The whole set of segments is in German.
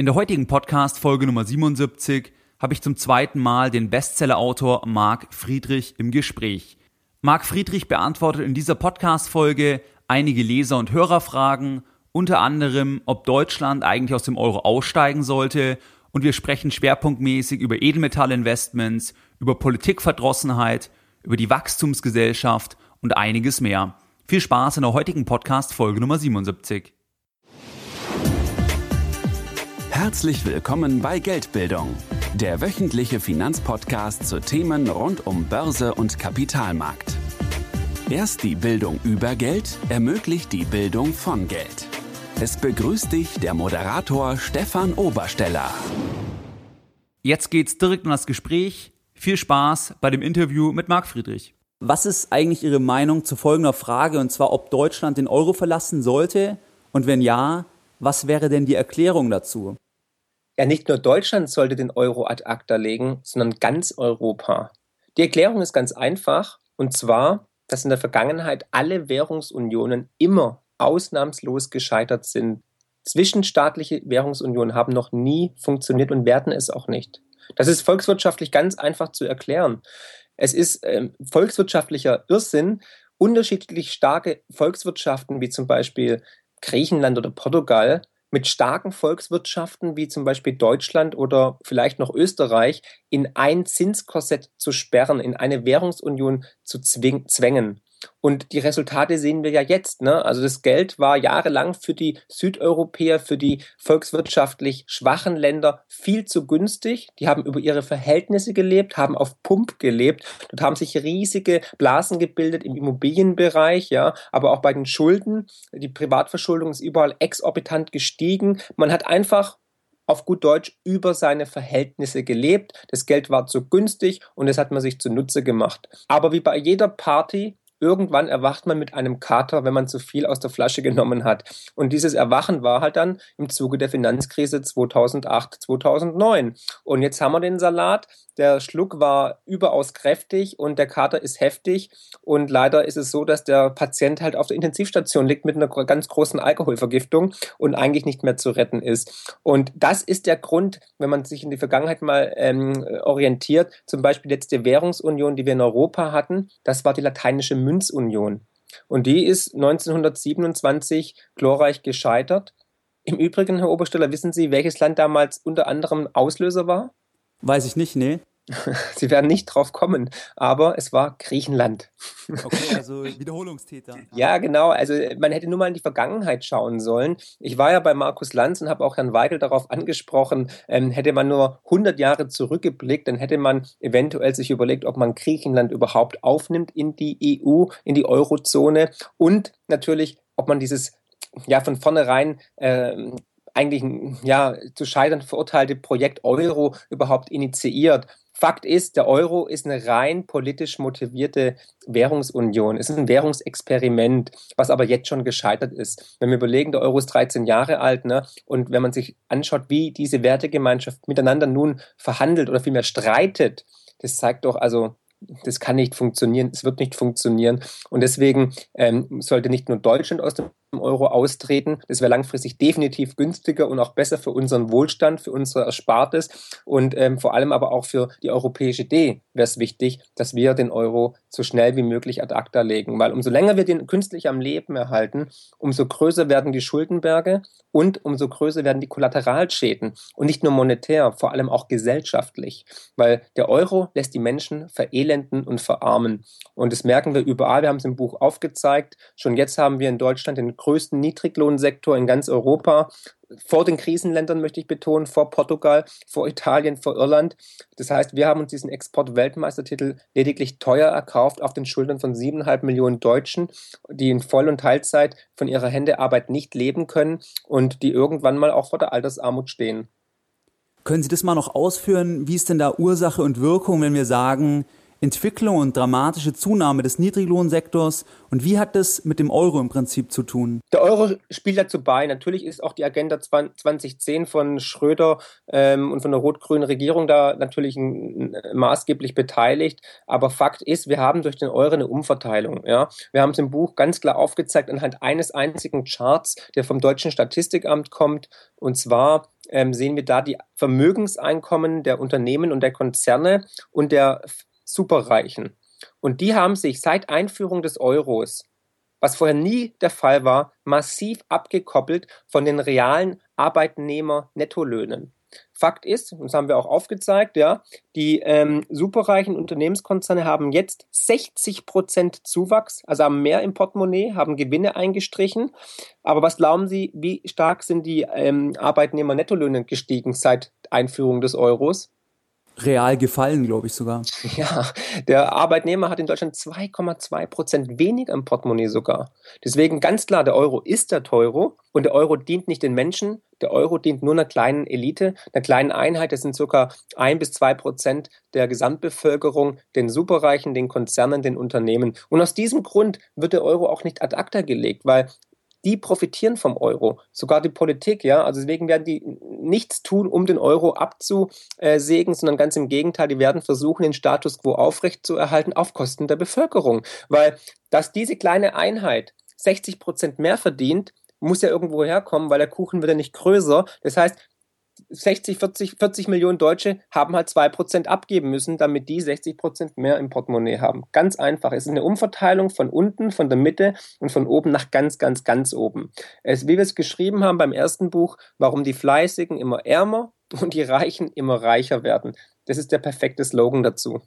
In der heutigen Podcast-Folge Nummer 77 habe ich zum zweiten Mal den Bestseller-Autor Marc Friedrich im Gespräch. Marc Friedrich beantwortet in dieser Podcast-Folge einige Leser- und Hörerfragen, unter anderem, ob Deutschland eigentlich aus dem Euro aussteigen sollte und wir sprechen schwerpunktmäßig über Edelmetallinvestments, über Politikverdrossenheit, über die Wachstumsgesellschaft und einiges mehr. Viel Spaß in der heutigen Podcast-Folge Nummer 77. Herzlich willkommen bei Geldbildung, der wöchentliche Finanzpodcast zu Themen rund um Börse und Kapitalmarkt. Erst die Bildung über Geld ermöglicht die Bildung von Geld. Es begrüßt dich der Moderator Stefan Obersteller. Jetzt geht's direkt um das Gespräch. Viel Spaß bei dem Interview mit Marc Friedrich. Was ist eigentlich Ihre Meinung zu folgender Frage, und zwar, ob Deutschland den Euro verlassen sollte? Und wenn ja, was wäre denn die Erklärung dazu? Ja, nicht nur Deutschland sollte den Euro ad acta legen, sondern ganz Europa. Die Erklärung ist ganz einfach, und zwar, dass in der Vergangenheit alle Währungsunionen immer ausnahmslos gescheitert sind. Zwischenstaatliche Währungsunionen haben noch nie funktioniert und werden es auch nicht. Das ist volkswirtschaftlich ganz einfach zu erklären. Es ist äh, volkswirtschaftlicher Irrsinn, unterschiedlich starke Volkswirtschaften wie zum Beispiel Griechenland oder Portugal mit starken Volkswirtschaften wie zum Beispiel Deutschland oder vielleicht noch Österreich in ein Zinskorsett zu sperren, in eine Währungsunion zu zwängen. Und die Resultate sehen wir ja jetzt. Ne? Also das Geld war jahrelang für die Südeuropäer, für die volkswirtschaftlich schwachen Länder viel zu günstig. Die haben über ihre Verhältnisse gelebt, haben auf Pump gelebt. Dort haben sich riesige Blasen gebildet im Immobilienbereich, ja, aber auch bei den Schulden. Die Privatverschuldung ist überall exorbitant gestiegen. Man hat einfach auf gut Deutsch über seine Verhältnisse gelebt. Das Geld war zu günstig und das hat man sich zunutze gemacht. Aber wie bei jeder Party irgendwann erwacht man mit einem Kater, wenn man zu viel aus der Flasche genommen hat. Und dieses Erwachen war halt dann im Zuge der Finanzkrise 2008, 2009. Und jetzt haben wir den Salat. Der Schluck war überaus kräftig und der Kater ist heftig. Und leider ist es so, dass der Patient halt auf der Intensivstation liegt mit einer ganz großen Alkoholvergiftung und eigentlich nicht mehr zu retten ist. Und das ist der Grund, wenn man sich in die Vergangenheit mal ähm, orientiert, zum Beispiel die letzte Währungsunion, die wir in Europa hatten, das war die lateinische Münze. Münzunion. Und die ist 1927 glorreich gescheitert. Im Übrigen, Herr Obersteller, wissen Sie, welches Land damals unter anderem Auslöser war? Weiß ich nicht, nee. Sie werden nicht drauf kommen, aber es war Griechenland. Okay, also Wiederholungstäter. ja, genau. Also man hätte nur mal in die Vergangenheit schauen sollen. Ich war ja bei Markus Lanz und habe auch Herrn Weigel darauf angesprochen, ähm, hätte man nur 100 Jahre zurückgeblickt, dann hätte man eventuell sich überlegt, ob man Griechenland überhaupt aufnimmt in die EU, in die Eurozone und natürlich, ob man dieses ja von vornherein äh, eigentlich ja zu scheitern verurteilte Projekt Euro überhaupt initiiert. Fakt ist, der Euro ist eine rein politisch motivierte Währungsunion. Es ist ein Währungsexperiment, was aber jetzt schon gescheitert ist. Wenn wir überlegen, der Euro ist 13 Jahre alt, ne? und wenn man sich anschaut, wie diese Wertegemeinschaft miteinander nun verhandelt oder vielmehr streitet, das zeigt doch also, das kann nicht funktionieren, es wird nicht funktionieren. Und deswegen ähm, sollte nicht nur Deutschland aus dem Euro austreten. Das wäre langfristig definitiv günstiger und auch besser für unseren Wohlstand, für unser Erspartes und ähm, vor allem aber auch für die europäische Idee wäre es wichtig, dass wir den Euro so schnell wie möglich ad acta legen. Weil umso länger wir den künstlich am Leben erhalten, umso größer werden die Schuldenberge und umso größer werden die Kollateralschäden. Und nicht nur monetär, vor allem auch gesellschaftlich. Weil der Euro lässt die Menschen verelenden und verarmen. Und das merken wir überall. Wir haben es im Buch aufgezeigt. Schon jetzt haben wir in Deutschland den größten Niedriglohnsektor in ganz Europa. Vor den Krisenländern möchte ich betonen, vor Portugal, vor Italien, vor Irland. Das heißt, wir haben uns diesen Export-Weltmeistertitel lediglich teuer erkauft auf den Schultern von siebeneinhalb Millionen Deutschen, die in Voll- und Teilzeit von ihrer Händearbeit nicht leben können und die irgendwann mal auch vor der Altersarmut stehen. Können Sie das mal noch ausführen? Wie ist denn da Ursache und Wirkung, wenn wir sagen, Entwicklung und dramatische Zunahme des Niedriglohnsektors und wie hat das mit dem Euro im Prinzip zu tun? Der Euro spielt dazu bei. Natürlich ist auch die Agenda 2010 von Schröder ähm, und von der rot-grünen Regierung da natürlich ein, maßgeblich beteiligt. Aber Fakt ist, wir haben durch den Euro eine Umverteilung. Ja? Wir haben es im Buch ganz klar aufgezeigt anhand eines einzigen Charts, der vom Deutschen Statistikamt kommt. Und zwar ähm, sehen wir da die Vermögenseinkommen der Unternehmen und der Konzerne und der Superreichen. Und die haben sich seit Einführung des Euros, was vorher nie der Fall war, massiv abgekoppelt von den realen Arbeitnehmer-Nettolöhnen. Fakt ist, und das haben wir auch aufgezeigt, ja, die ähm, superreichen Unternehmenskonzerne haben jetzt 60 Prozent Zuwachs, also haben mehr im Portemonnaie, haben Gewinne eingestrichen. Aber was glauben Sie, wie stark sind die ähm, Arbeitnehmer-Nettolöhne gestiegen seit Einführung des Euros? Real gefallen, glaube ich sogar. Ja, der Arbeitnehmer hat in Deutschland 2,2 Prozent weniger im Portemonnaie sogar. Deswegen ganz klar, der Euro ist der Teuro und der Euro dient nicht den Menschen, der Euro dient nur einer kleinen Elite, einer kleinen Einheit. Das sind sogar ein bis zwei Prozent der Gesamtbevölkerung, den Superreichen, den Konzernen, den Unternehmen. Und aus diesem Grund wird der Euro auch nicht ad acta gelegt, weil die profitieren vom Euro. Sogar die Politik, ja. Also deswegen werden die nichts tun, um den Euro abzusägen, sondern ganz im Gegenteil, die werden versuchen, den Status quo aufrechtzuerhalten auf Kosten der Bevölkerung. Weil, dass diese kleine Einheit 60 Prozent mehr verdient, muss ja irgendwo herkommen, weil der Kuchen wird ja nicht größer. Das heißt, 60, 40, 40 Millionen Deutsche haben halt 2% abgeben müssen, damit die 60% mehr im Portemonnaie haben. Ganz einfach. Es ist eine Umverteilung von unten, von der Mitte und von oben nach ganz, ganz, ganz oben. Es, wie wir es geschrieben haben beim ersten Buch, warum die Fleißigen immer ärmer und die Reichen immer reicher werden. Das ist der perfekte Slogan dazu.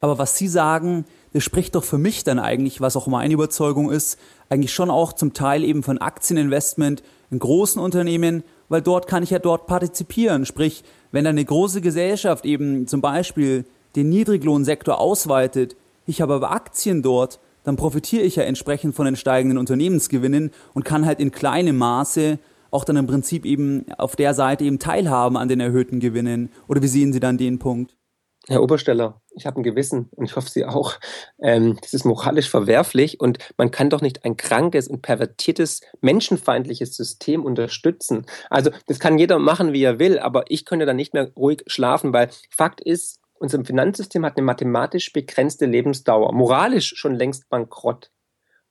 Aber was Sie sagen, das spricht doch für mich dann eigentlich, was auch meine Überzeugung ist, eigentlich schon auch zum Teil eben von Aktieninvestment in großen Unternehmen weil dort kann ich ja dort partizipieren. Sprich, wenn eine große Gesellschaft eben zum Beispiel den Niedriglohnsektor ausweitet, ich habe aber Aktien dort, dann profitiere ich ja entsprechend von den steigenden Unternehmensgewinnen und kann halt in kleinem Maße auch dann im Prinzip eben auf der Seite eben teilhaben an den erhöhten Gewinnen. Oder wie sehen Sie dann den Punkt? Herr Obersteller, ich habe ein Gewissen und ich hoffe Sie auch. Ähm, das ist moralisch verwerflich und man kann doch nicht ein krankes und pervertiertes, menschenfeindliches System unterstützen. Also das kann jeder machen, wie er will, aber ich könnte dann nicht mehr ruhig schlafen, weil Fakt ist, unser Finanzsystem hat eine mathematisch begrenzte Lebensdauer, moralisch schon längst bankrott.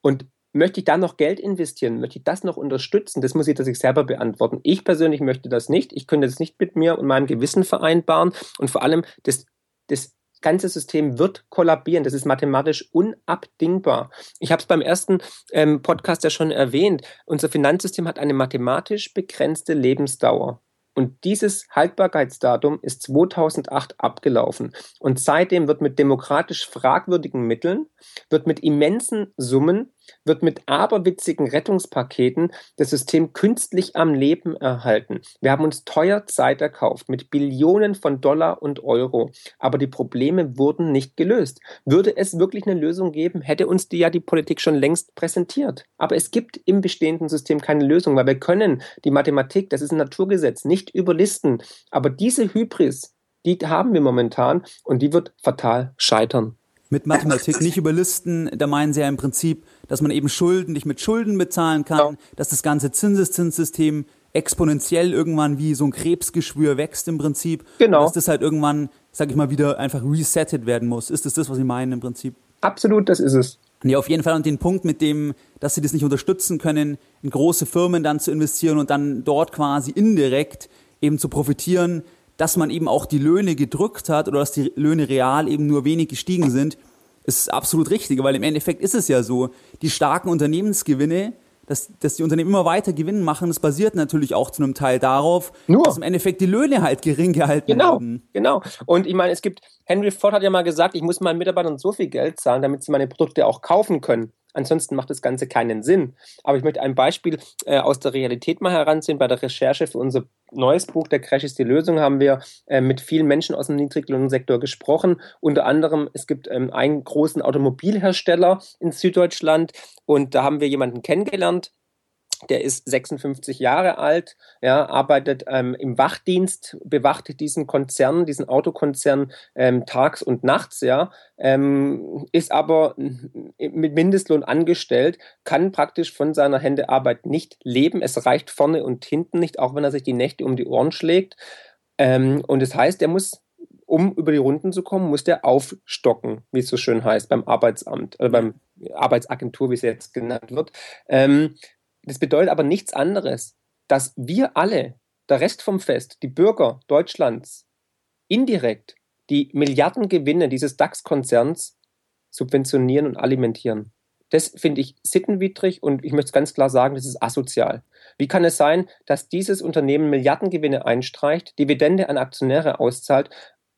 Und möchte ich da noch Geld investieren? Möchte ich das noch unterstützen? Das muss jeder sich selber beantworten. Ich persönlich möchte das nicht. Ich könnte das nicht mit mir und meinem Gewissen vereinbaren. Und vor allem, das das ganze System wird kollabieren. Das ist mathematisch unabdingbar. Ich habe es beim ersten ähm, Podcast ja schon erwähnt. Unser Finanzsystem hat eine mathematisch begrenzte Lebensdauer. Und dieses Haltbarkeitsdatum ist 2008 abgelaufen. Und seitdem wird mit demokratisch fragwürdigen Mitteln, wird mit immensen Summen wird mit aberwitzigen Rettungspaketen das System künstlich am Leben erhalten. Wir haben uns teuer Zeit erkauft mit Billionen von Dollar und Euro, aber die Probleme wurden nicht gelöst. Würde es wirklich eine Lösung geben, hätte uns die ja die Politik schon längst präsentiert. Aber es gibt im bestehenden System keine Lösung, weil wir können die Mathematik, das ist ein Naturgesetz, nicht überlisten. Aber diese Hybris, die haben wir momentan und die wird fatal scheitern. Mit Mathematik nicht überlisten, da meinen sie ja im Prinzip, dass man eben Schulden nicht mit Schulden bezahlen kann, ja. dass das ganze Zinseszinssystem exponentiell irgendwann wie so ein Krebsgeschwür wächst im Prinzip. Genau. Dass das halt irgendwann, sag ich mal, wieder einfach resettet werden muss. Ist das das, was Sie meinen im Prinzip? Absolut, das ist es. Nee, auf jeden Fall. Und den Punkt mit dem, dass Sie das nicht unterstützen können, in große Firmen dann zu investieren und dann dort quasi indirekt eben zu profitieren, dass man eben auch die Löhne gedrückt hat oder dass die Löhne real eben nur wenig gestiegen sind, ist absolut richtig, weil im Endeffekt ist es ja so, die starken Unternehmensgewinne, dass, dass die Unternehmen immer weiter Gewinn machen, das basiert natürlich auch zu einem Teil darauf, Nur. dass im Endeffekt die Löhne halt gering gehalten genau, werden. Genau. Und ich meine, es gibt, Henry Ford hat ja mal gesagt, ich muss meinen Mitarbeitern so viel Geld zahlen, damit sie meine Produkte auch kaufen können. Ansonsten macht das Ganze keinen Sinn. Aber ich möchte ein Beispiel äh, aus der Realität mal heranziehen. Bei der Recherche für unser neues Buch, Der Crash ist die Lösung, haben wir äh, mit vielen Menschen aus dem Niedriglohnsektor gesprochen. Unter anderem, es gibt ähm, einen großen Automobilhersteller in Süddeutschland und da haben wir jemanden kennengelernt, der ist 56 Jahre alt, ja, arbeitet ähm, im Wachdienst, bewacht diesen Konzern, diesen Autokonzern ähm, tags und nachts, ja, ähm, ist aber mit Mindestlohn angestellt, kann praktisch von seiner Hände Arbeit nicht leben. Es reicht vorne und hinten nicht, auch wenn er sich die Nächte um die Ohren schlägt. Ähm, und das heißt, er muss um über die Runden zu kommen, muss der aufstocken, wie es so schön heißt, beim Arbeitsamt, äh, beim Arbeitsagentur, wie es jetzt genannt wird. Ähm, das bedeutet aber nichts anderes, dass wir alle der Rest vom Fest, die Bürger Deutschlands, indirekt die Milliardengewinne dieses DAX-Konzerns subventionieren und alimentieren. Das finde ich sittenwidrig und ich möchte ganz klar sagen, das ist asozial. Wie kann es sein, dass dieses Unternehmen Milliardengewinne einstreicht, Dividende an Aktionäre auszahlt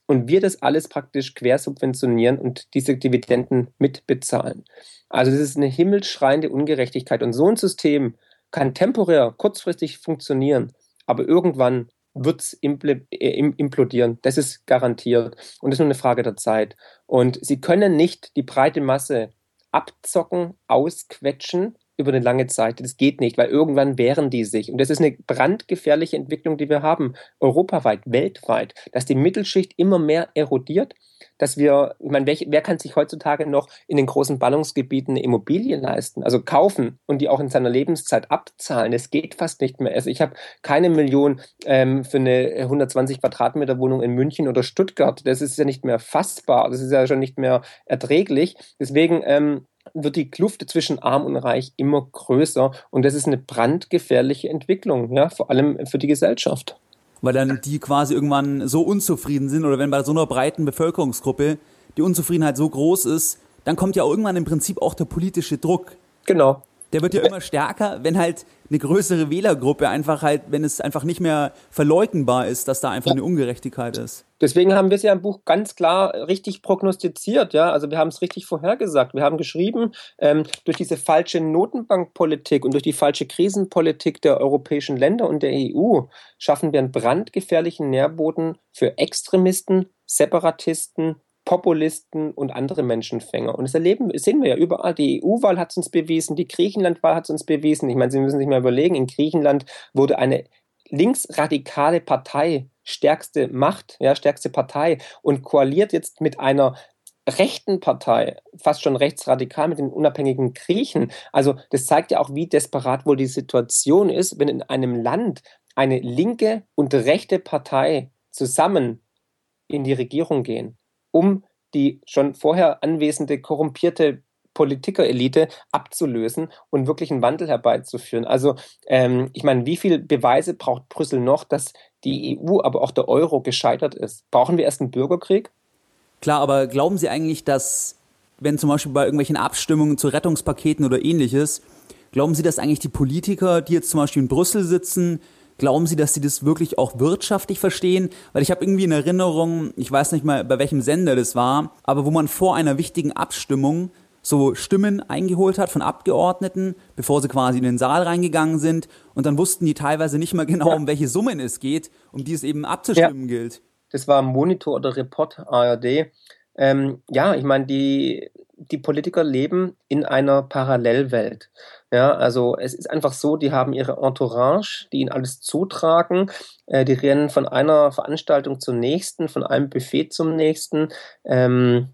und wir das alles praktisch quersubventionieren und diese Dividenden mitbezahlen? Also das ist eine himmelschreiende Ungerechtigkeit und so ein System kann temporär, kurzfristig funktionieren, aber irgendwann wird es äh, implodieren. Das ist garantiert. Und das ist nur eine Frage der Zeit. Und sie können nicht die breite Masse abzocken, ausquetschen über eine lange Zeit. Das geht nicht, weil irgendwann wehren die sich. Und das ist eine brandgefährliche Entwicklung, die wir haben, europaweit, weltweit, dass die Mittelschicht immer mehr erodiert, dass wir, ich meine, wer, wer kann sich heutzutage noch in den großen Ballungsgebieten eine Immobilie leisten, also kaufen und die auch in seiner Lebenszeit abzahlen? Das geht fast nicht mehr. Also ich habe keine Million ähm, für eine 120 Quadratmeter Wohnung in München oder Stuttgart. Das ist ja nicht mehr fassbar. Das ist ja schon nicht mehr erträglich. Deswegen ähm, wird die Kluft zwischen Arm und Reich immer größer und das ist eine brandgefährliche Entwicklung, ja, vor allem für die Gesellschaft. Weil dann die quasi irgendwann so unzufrieden sind oder wenn bei so einer breiten Bevölkerungsgruppe die Unzufriedenheit so groß ist, dann kommt ja irgendwann im Prinzip auch der politische Druck. Genau der wird ja immer stärker, wenn halt eine größere Wählergruppe einfach halt, wenn es einfach nicht mehr verleugnbar ist, dass da einfach eine Ungerechtigkeit ist. Deswegen haben wir es ja im Buch ganz klar richtig prognostiziert, ja. Also wir haben es richtig vorhergesagt. Wir haben geschrieben, ähm, durch diese falsche Notenbankpolitik und durch die falsche Krisenpolitik der europäischen Länder und der EU schaffen wir einen brandgefährlichen Nährboden für Extremisten, Separatisten, Populisten und andere Menschenfänger. Und das erleben, sehen wir ja überall. Die EU-Wahl hat es uns bewiesen, die Griechenland-Wahl hat es uns bewiesen. Ich meine, Sie müssen sich mal überlegen, in Griechenland wurde eine linksradikale Partei stärkste Macht, ja, stärkste Partei und koaliert jetzt mit einer rechten Partei, fast schon rechtsradikal mit den unabhängigen Griechen. Also das zeigt ja auch, wie desperat wohl die Situation ist, wenn in einem Land eine linke und rechte Partei zusammen in die Regierung gehen um die schon vorher anwesende korrumpierte Politikerelite abzulösen und wirklich einen Wandel herbeizuführen. Also ähm, ich meine, wie viele Beweise braucht Brüssel noch, dass die EU, aber auch der Euro gescheitert ist? Brauchen wir erst einen Bürgerkrieg? Klar, aber glauben Sie eigentlich, dass wenn zum Beispiel bei irgendwelchen Abstimmungen zu Rettungspaketen oder ähnliches, glauben Sie, dass eigentlich die Politiker, die jetzt zum Beispiel in Brüssel sitzen, Glauben Sie, dass Sie das wirklich auch wirtschaftlich verstehen? Weil ich habe irgendwie in Erinnerung, ich weiß nicht mal, bei welchem Sender das war, aber wo man vor einer wichtigen Abstimmung so Stimmen eingeholt hat von Abgeordneten, bevor sie quasi in den Saal reingegangen sind. Und dann wussten die teilweise nicht mal genau, um welche Summen es geht, um die es eben abzustimmen ja. gilt. Das war Monitor oder Report ARD. Ähm, ja, ich meine, die, die Politiker leben in einer Parallelwelt. Ja, also es ist einfach so, die haben ihre Entourage, die ihnen alles zutragen. Äh, die rennen von einer Veranstaltung zur nächsten, von einem Buffet zum nächsten. Ähm,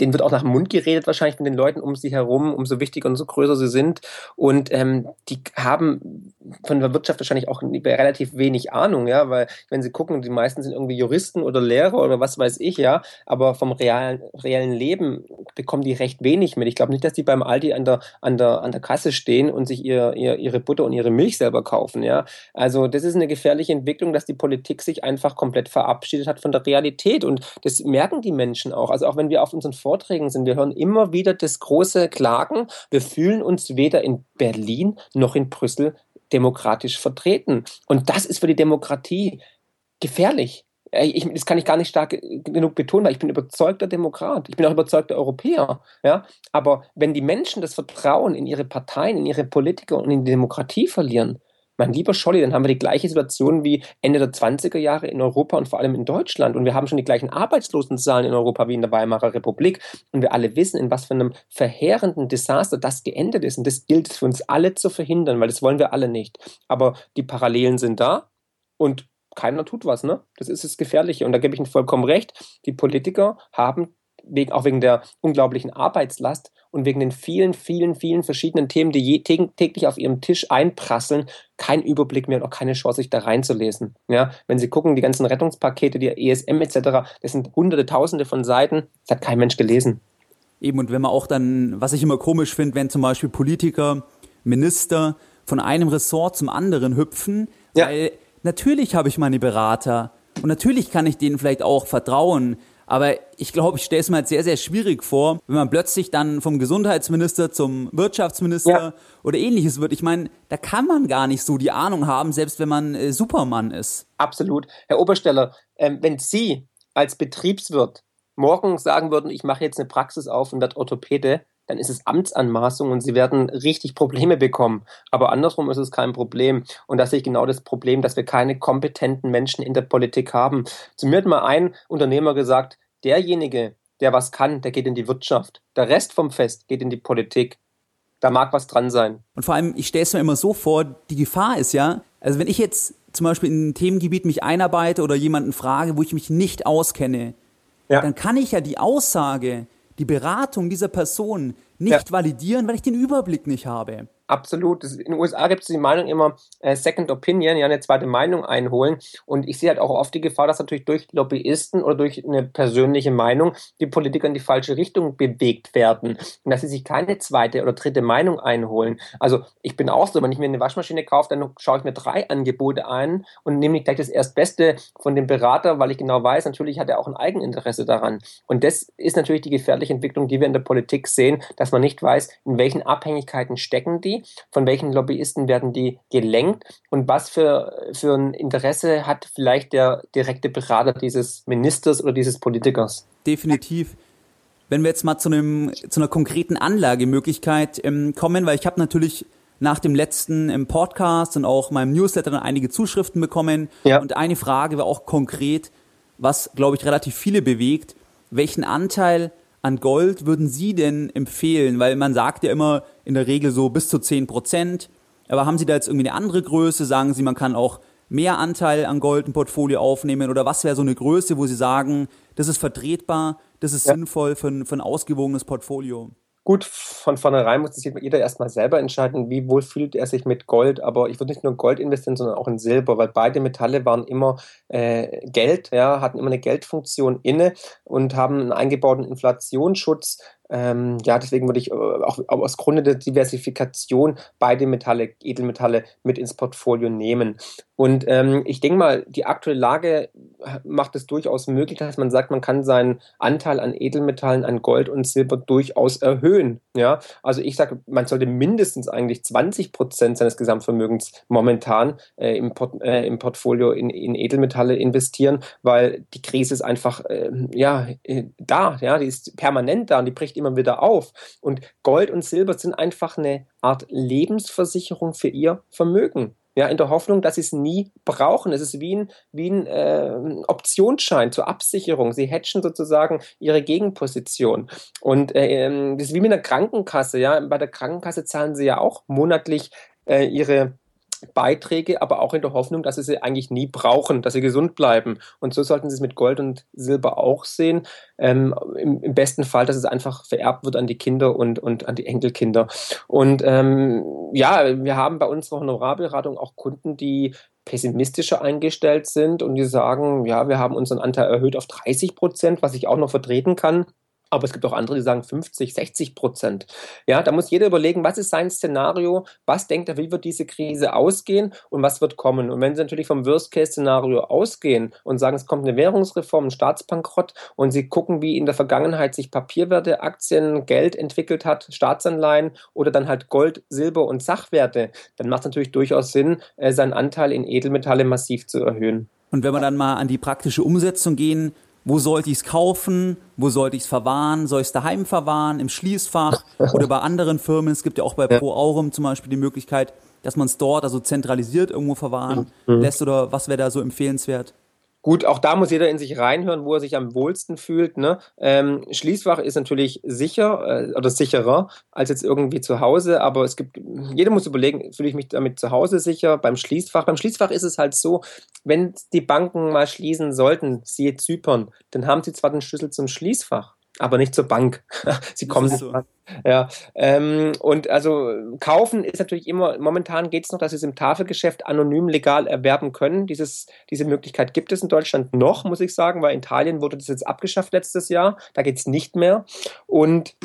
denen wird auch nach dem Mund geredet, wahrscheinlich von den Leuten um sie herum, umso wichtiger und so größer sie sind. Und ähm, die haben von der Wirtschaft wahrscheinlich auch relativ wenig Ahnung, ja, weil wenn sie gucken, die meisten sind irgendwie Juristen oder Lehrer oder was weiß ich, ja, aber vom realen, reellen Leben bekommen die recht wenig mit. Ich glaube nicht, dass die beim Aldi an der, an der, an der Kasse stehen und sich ihr, ihr, ihre Butter und ihre Milch selber kaufen, ja. Also das ist eine gefährliche Entwicklung, dass die Politik sich einfach komplett verabschiedet hat von der Realität und das merken die Menschen auch. Also auch wenn wir auf unseren Vorträgen sind, wir hören immer wieder das große Klagen, wir fühlen uns weder in Berlin noch in Brüssel demokratisch vertreten. Und das ist für die Demokratie gefährlich. Ich, das kann ich gar nicht stark genug betonen, weil ich bin überzeugter Demokrat. Ich bin auch überzeugter Europäer. Ja? Aber wenn die Menschen das Vertrauen in ihre Parteien, in ihre Politiker und in die Demokratie verlieren, mein lieber Scholli, dann haben wir die gleiche Situation wie Ende der 20er Jahre in Europa und vor allem in Deutschland. Und wir haben schon die gleichen Arbeitslosenzahlen in Europa wie in der Weimarer Republik. Und wir alle wissen, in was für einem verheerenden Desaster das geendet ist. Und das gilt es für uns alle zu verhindern, weil das wollen wir alle nicht. Aber die Parallelen sind da und keiner tut was, ne? Das ist das Gefährliche. Und da gebe ich Ihnen vollkommen recht. Die Politiker haben auch wegen der unglaublichen Arbeitslast und wegen den vielen, vielen, vielen verschiedenen Themen, die täglich auf ihrem Tisch einprasseln, keinen Überblick mehr und auch keine Chance, sich da reinzulesen. Ja, wenn Sie gucken, die ganzen Rettungspakete, die ESM etc., das sind hunderte, tausende von Seiten, das hat kein Mensch gelesen. Eben, und wenn man auch dann, was ich immer komisch finde, wenn zum Beispiel Politiker, Minister von einem Ressort zum anderen hüpfen, ja. weil natürlich habe ich meine Berater und natürlich kann ich denen vielleicht auch vertrauen. Aber ich glaube, ich stelle es mir halt sehr, sehr schwierig vor, wenn man plötzlich dann vom Gesundheitsminister zum Wirtschaftsminister ja. oder ähnliches wird. Ich meine, da kann man gar nicht so die Ahnung haben, selbst wenn man äh, Supermann ist. Absolut. Herr Obersteller, ähm, wenn Sie als Betriebswirt morgen sagen würden, ich mache jetzt eine Praxis auf und werde Orthopäde, dann ist es Amtsanmaßung und sie werden richtig Probleme bekommen. Aber andersrum ist es kein Problem. Und da sehe ich genau das Problem, dass wir keine kompetenten Menschen in der Politik haben. Zu mir hat mal ein Unternehmer gesagt, derjenige, der was kann, der geht in die Wirtschaft. Der Rest vom Fest geht in die Politik. Da mag was dran sein. Und vor allem, ich stelle es mir immer so vor, die Gefahr ist ja, also wenn ich jetzt zum Beispiel in ein Themengebiet mich einarbeite oder jemanden frage, wo ich mich nicht auskenne, ja. dann kann ich ja die Aussage, die Beratung dieser Person nicht ja. validieren, weil ich den Überblick nicht habe. Absolut. in den USA gibt es die Meinung immer äh, Second Opinion, ja, eine zweite Meinung einholen. Und ich sehe halt auch oft die Gefahr, dass natürlich durch Lobbyisten oder durch eine persönliche Meinung die Politiker in die falsche Richtung bewegt werden. Und dass sie sich keine zweite oder dritte Meinung einholen. Also ich bin auch so, wenn ich mir eine Waschmaschine kaufe, dann schaue ich mir drei Angebote ein und nehme nicht gleich das Erstbeste von dem Berater, weil ich genau weiß, natürlich hat er auch ein Eigeninteresse daran. Und das ist natürlich die gefährliche Entwicklung, die wir in der Politik sehen, dass man nicht weiß, in welchen Abhängigkeiten stecken die von welchen Lobbyisten werden die gelenkt und was für, für ein Interesse hat vielleicht der direkte Berater dieses Ministers oder dieses Politikers? Definitiv. Wenn wir jetzt mal zu, einem, zu einer konkreten Anlagemöglichkeit ähm, kommen, weil ich habe natürlich nach dem letzten im Podcast und auch meinem Newsletter dann einige Zuschriften bekommen. Ja. Und eine Frage war auch konkret, was, glaube ich, relativ viele bewegt. Welchen Anteil an Gold würden Sie denn empfehlen? Weil man sagt ja immer in der Regel so bis zu 10 Prozent. Aber haben Sie da jetzt irgendwie eine andere Größe? Sagen Sie, man kann auch mehr Anteil an Gold im Portfolio aufnehmen? Oder was wäre so eine Größe, wo Sie sagen, das ist vertretbar, das ist ja. sinnvoll für ein, für ein ausgewogenes Portfolio? Gut, von vornherein muss sich jeder erstmal selber entscheiden, wie wohl fühlt er sich mit Gold. Aber ich würde nicht nur Gold investieren, sondern auch in Silber, weil beide Metalle waren immer äh, Geld, ja, hatten immer eine Geldfunktion inne und haben einen eingebauten Inflationsschutz ähm, ja, deswegen würde ich äh, auch, auch aus Grunde der Diversifikation beide Metalle, Edelmetalle mit ins Portfolio nehmen. Und ähm, ich denke mal, die aktuelle Lage macht es durchaus möglich, dass man sagt, man kann seinen Anteil an Edelmetallen, an Gold und Silber durchaus erhöhen. Ja, also ich sage, man sollte mindestens eigentlich 20 Prozent seines Gesamtvermögens momentan äh, im, Port äh, im Portfolio in, in Edelmetalle investieren, weil die Krise ist einfach äh, ja äh, da, ja, die ist permanent da und die bricht immer wieder auf. Und Gold und Silber sind einfach eine Art Lebensversicherung für ihr Vermögen. Ja, in der Hoffnung, dass sie es nie brauchen. Es ist wie ein, wie ein äh, Optionsschein zur Absicherung. Sie hatchen sozusagen ihre Gegenposition. Und äh, ähm, das ist wie mit einer Krankenkasse. Ja, bei der Krankenkasse zahlen sie ja auch monatlich äh, ihre Beiträge, aber auch in der Hoffnung, dass sie sie eigentlich nie brauchen, dass sie gesund bleiben. Und so sollten sie es mit Gold und Silber auch sehen. Ähm, im, im, besten Fall, dass es einfach vererbt wird an die Kinder und, und an die Enkelkinder. Und ähm, ja, wir haben bei unserer Honorarberatung auch Kunden, die pessimistischer eingestellt sind und die sagen, ja, wir haben unseren Anteil erhöht auf 30 Prozent, was ich auch noch vertreten kann. Aber es gibt auch andere, die sagen 50, 60 Prozent. Ja, da muss jeder überlegen, was ist sein Szenario, was denkt er, wie wird diese Krise ausgehen und was wird kommen. Und wenn Sie natürlich vom Worst-Case-Szenario ausgehen und sagen, es kommt eine Währungsreform, ein Staatsbankrott und Sie gucken, wie in der Vergangenheit sich Papierwerte, Aktien, Geld entwickelt hat, Staatsanleihen oder dann halt Gold, Silber und Sachwerte, dann macht es natürlich durchaus Sinn, äh, seinen Anteil in Edelmetalle massiv zu erhöhen. Und wenn wir dann mal an die praktische Umsetzung gehen, wo sollte ich es kaufen, wo sollte ich es verwahren, soll ich es daheim verwahren, im Schließfach oder bei anderen Firmen. Es gibt ja auch bei Pro Aurum zum Beispiel die Möglichkeit, dass man es dort also zentralisiert irgendwo verwahren mhm. lässt oder was wäre da so empfehlenswert? Gut, auch da muss jeder in sich reinhören, wo er sich am wohlsten fühlt. Ne? Ähm, Schließfach ist natürlich sicher äh, oder sicherer als jetzt irgendwie zu Hause, aber es gibt, jeder muss überlegen, fühle ich mich damit zu Hause sicher? Beim Schließfach, beim Schließfach ist es halt so, wenn die Banken mal schließen sollten, siehe Zypern, dann haben sie zwar den Schlüssel zum Schließfach, aber nicht zur Bank. Sie kommen so. Ja, ähm, und also kaufen ist natürlich immer, momentan geht es noch, dass Sie es im Tafelgeschäft anonym legal erwerben können. Dieses, diese Möglichkeit gibt es in Deutschland noch, muss ich sagen, weil in Italien wurde das jetzt abgeschafft letztes Jahr. Da geht es nicht mehr. Und